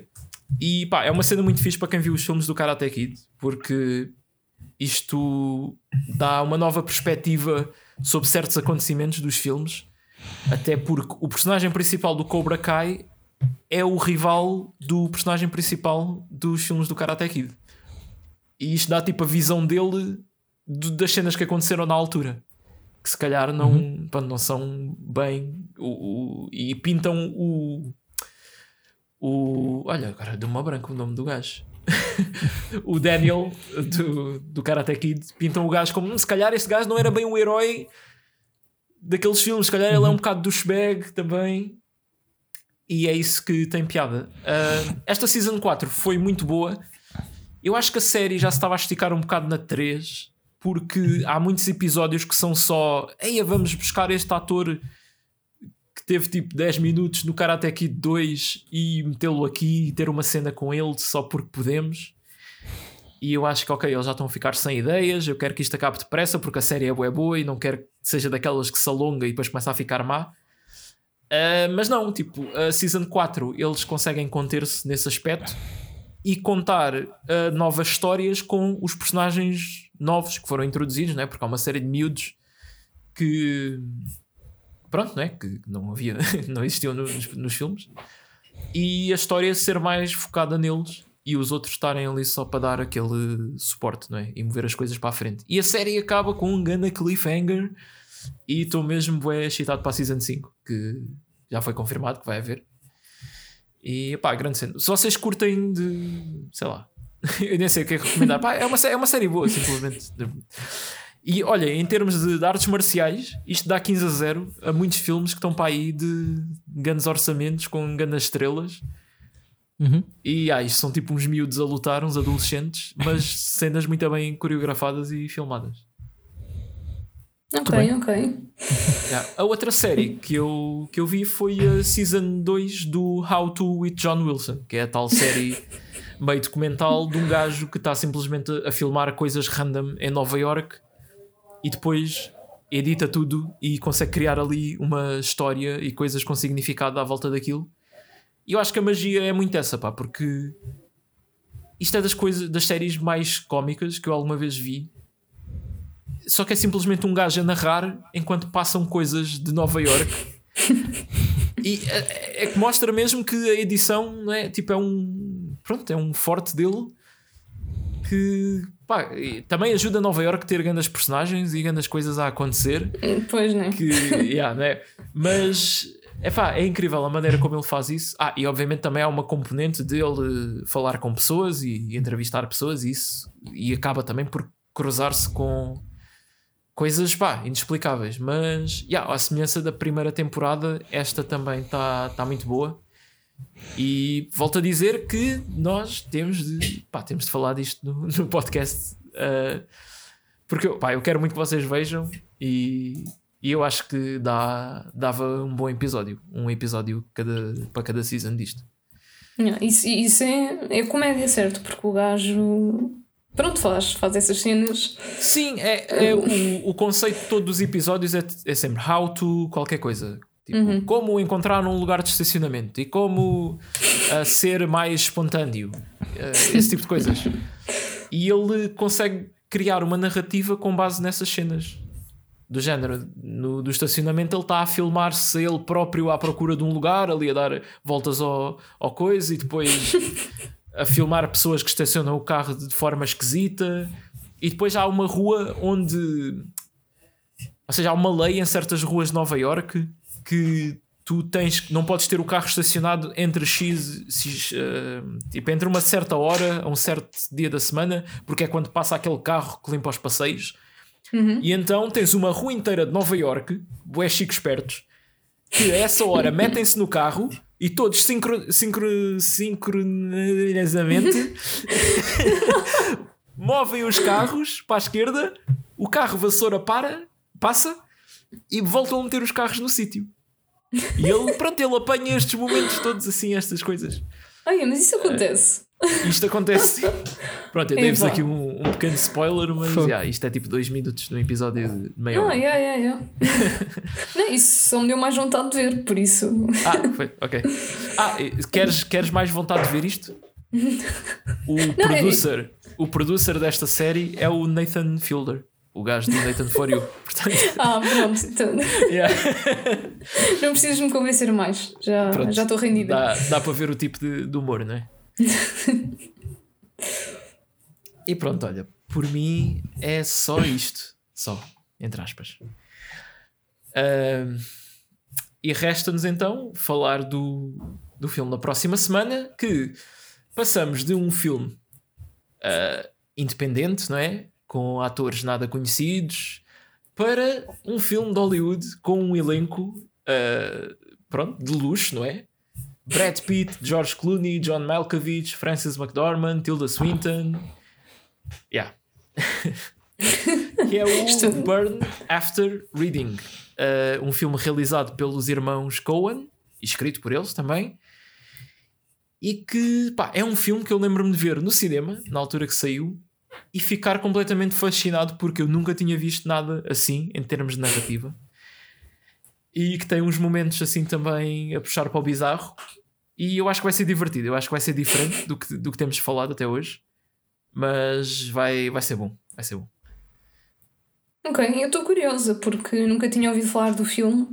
e pá, é uma cena muito fixe para quem viu os filmes do Karate Kid, porque isto dá uma nova perspectiva sobre certos acontecimentos dos filmes. Até porque o personagem principal do Cobra Kai é o rival do personagem principal dos filmes do Karate Kid. E isto dá tipo a visão dele das cenas que aconteceram na altura. Que se calhar não, Uhum. pronto, não são bem. O, o- e pintam o. O. Olha, agora deu uma branca o nome do gajo. o Daniel do, do Karate Kid pintam o gajo como "Hum, se calhar este gajo não era bem o herói daqueles filmes, se calhar ele é um bocado douchebag também. E é isso que tem piada. Ah, esta Season 4 foi muito boa. Eu acho que a série já se estava a esticar um bocado na 3, porque há muitos episódios que são só. Eia, vamos buscar este ator que teve tipo 10 minutos no Karate Kid 2 e metê-lo aqui e ter uma cena com ele só porque podemos. E eu acho que, ok, eles já estão a ficar sem ideias. Eu quero que isto acabe depressa porque a série é boa, e não quero que seja daquelas que se alonga e depois começa a ficar má. Uh, mas não, tipo, a Season 4 eles conseguem conter-se nesse aspecto e contar uh, novas histórias com os personagens novos que foram introduzidos, né? porque há uma série de miúdos que pronto, né? que não havia, não existiam nos, nos filmes, e a história ser mais focada neles e os outros estarem ali só para dar aquele suporte não é? e mover as coisas para a frente. E a série acaba com um ganda cliffhanger e estou mesmo bem excitado para a Season 5, que já foi confirmado que vai haver. E pá, grande cena. Se vocês curtem de. sei lá. eu nem sei o que é que recomendar. Pá, é, uma, é uma série boa, simplesmente. E olha, em termos de, de artes marciais, isto dá 15 a 0 a muitos filmes que estão para aí de grandes orçamentos com grandes estrelas. Uhum. E ah, isto são tipo uns miúdos a lutar, uns adolescentes, mas cenas muito bem coreografadas e filmadas. Ok, bem. ok. Yeah. A outra série que eu, que eu vi foi a Season 2 do How to with John Wilson, que é a tal série meio documental de um gajo que está simplesmente a filmar coisas random em Nova York e depois edita tudo e consegue criar ali uma história e coisas com significado à volta daquilo. E eu acho que a magia é muito essa, pá, porque isto é das coisas das séries mais cómicas que eu alguma vez vi. Só que é simplesmente um gajo a narrar enquanto passam coisas de Nova York. e é, é que mostra mesmo que a edição não é, tipo, é um pronto, é um forte dele que pá, também ajuda Nova York a ter grandes personagens e grandes coisas a acontecer Pois, né? que, yeah, né? mas epá, é incrível a maneira como ele faz isso. Ah, e obviamente também há uma componente dele falar com pessoas e, e entrevistar pessoas e isso, e acaba também por cruzar-se com coisas pá, inexplicáveis. Mas yeah, a semelhança da primeira temporada, esta também está tá muito boa. E volto a dizer que nós temos de, pá, temos de falar disto no, no podcast. ah, porque pá, eu quero muito que vocês vejam e, e eu acho que dá, dava um bom episódio. Um episódio cada, para cada season disto. Isso, isso é, é comédia, certo? Porque o gajo. Pronto, faz, faz essas cenas. Sim, é, é o, o conceito todo dos episódios é, é sempre how to qualquer coisa. Tipo, Como encontrar um lugar de estacionamento e como ah, ser mais espontâneo. Ah, esse tipo de coisas. E ele consegue criar uma narrativa com base nessas cenas. Do género, no, do estacionamento ele está a filmar-se ele próprio à procura de um lugar, ali a dar voltas ao, ao coisa e depois a filmar pessoas que estacionam o carro de forma esquisita. E depois há uma rua onde. Ou seja, há uma lei em certas ruas de Nova York que tu tens. Não podes ter o carro estacionado entre X. X, eh, tipo, entre uma certa hora a um certo dia da semana, porque é quando passa aquele carro que limpa os passeios. E então tens uma rua inteira de Nova York, bué chico espertos, que a essa hora metem-se no carro e todos sincro, sincro, sincronisamente movem os carros para a esquerda, o carro vassoura para, passa e voltam a meter os carros no sítio. E ele, pronto, ele apanha estes momentos todos assim, estas coisas. Olha, mas isso acontece. Isto acontece. Pronto, eu É dei-vos aqui um, um pequeno spoiler, mas yeah, isto é tipo dois minutos no episódio de meia Ah, hora. yeah, yeah, yeah. Não, isso só me deu mais vontade de ver, por isso. Ah, foi, ok. Ah, queres, queres mais vontade de ver isto? O é- producer, o producer desta série é o Nathan Fielder, o gajo do Nathan For You. Portanto, Ah, pronto. Então, yeah, não precisas me convencer mais. Já pronto. já estou rendida. Dá, dá para ver o tipo de, de humor, não é? e pronto, olha, por mim é só isto. Só, entre aspas. Uh, e resta-nos então falar do, do filme da próxima semana, que passamos de um filme uh, independente, não é? Com atores nada conhecidos, para um filme de Hollywood com um elenco uh, pronto, de luxo, não é? Brad Pitt, George Clooney, John Malkovich, Francis McDormand, Tilda Swinton. Yeah. que é o Burn After Reading, uh, um filme realizado pelos irmãos Coen, escrito por eles também. E que pá, é um filme que eu lembro-me de ver no cinema, na altura que saiu, e ficar completamente fascinado porque eu nunca tinha visto nada assim em termos de narrativa. E que tem uns momentos assim também a puxar para o bizarro. E eu acho que vai ser divertido, eu acho que vai ser diferente do que, do que temos falado até hoje. Mas vai, vai ser bom, vai ser bom. Ok, eu estou curiosa porque nunca tinha ouvido falar do filme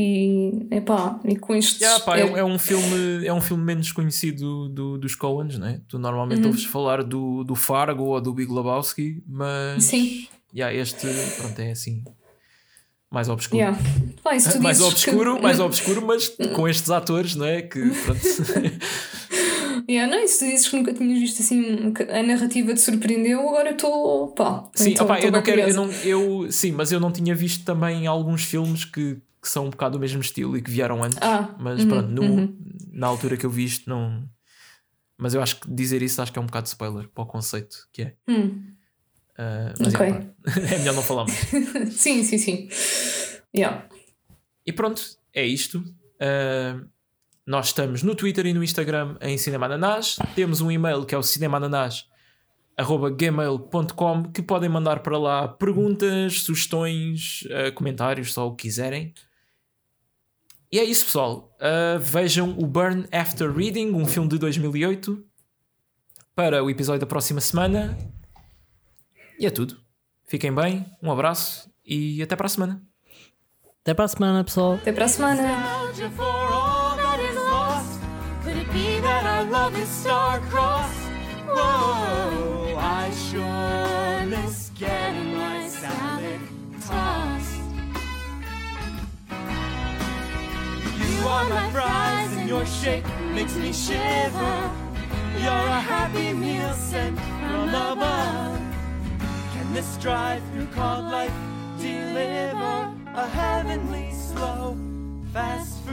e, epá, e com isto. Yeah, pá, é... é... um filme, é um filme menos conhecido do, dos Coens, né? Tu normalmente uhum. ouves falar do, do Fargo ou do Big Lebowski, mas Sim. Yeah, este pronto, é assim mais obscuro. Yeah. mais obscuro, que... mais obscuro, mas com estes atores, não é? Que pronto. yeah, não, e se dizes que nunca tinhas visto assim a narrativa te surpreendeu, agora eu estou. pá. Sim, tô, opa, eu não quero. Eu não, eu, sim, mas eu não tinha visto também alguns filmes que, que são um bocado do mesmo estilo e que vieram antes. Ah, mas uhum, pronto, no, uhum. na altura que eu vi isto, não. Mas eu acho que dizer isso acho que é um bocado de spoiler para o conceito que é. Hum. Uh, mas okay. é, é melhor não falar mais. sim, sim, sim. Yeah. E pronto, é isto. Uh, nós estamos no Twitter e no Instagram em Cinema Ananás. Temos um e-mail que é o cinemaananás.gmail.com que podem mandar para lá perguntas, sugestões, uh, comentários, só o que quiserem. E é isso, pessoal. Uh, vejam o Burn After Reading, um filme de 2008, para o episódio da próxima semana. E é tudo. Fiquem bem, um abraço e até para a semana. Até para a semana, pessoal. Até para a semana. My prize and your shape makes me shiver. You're a happy meal sent from above. Can this drive-through called life deliver a heavenly slow, fast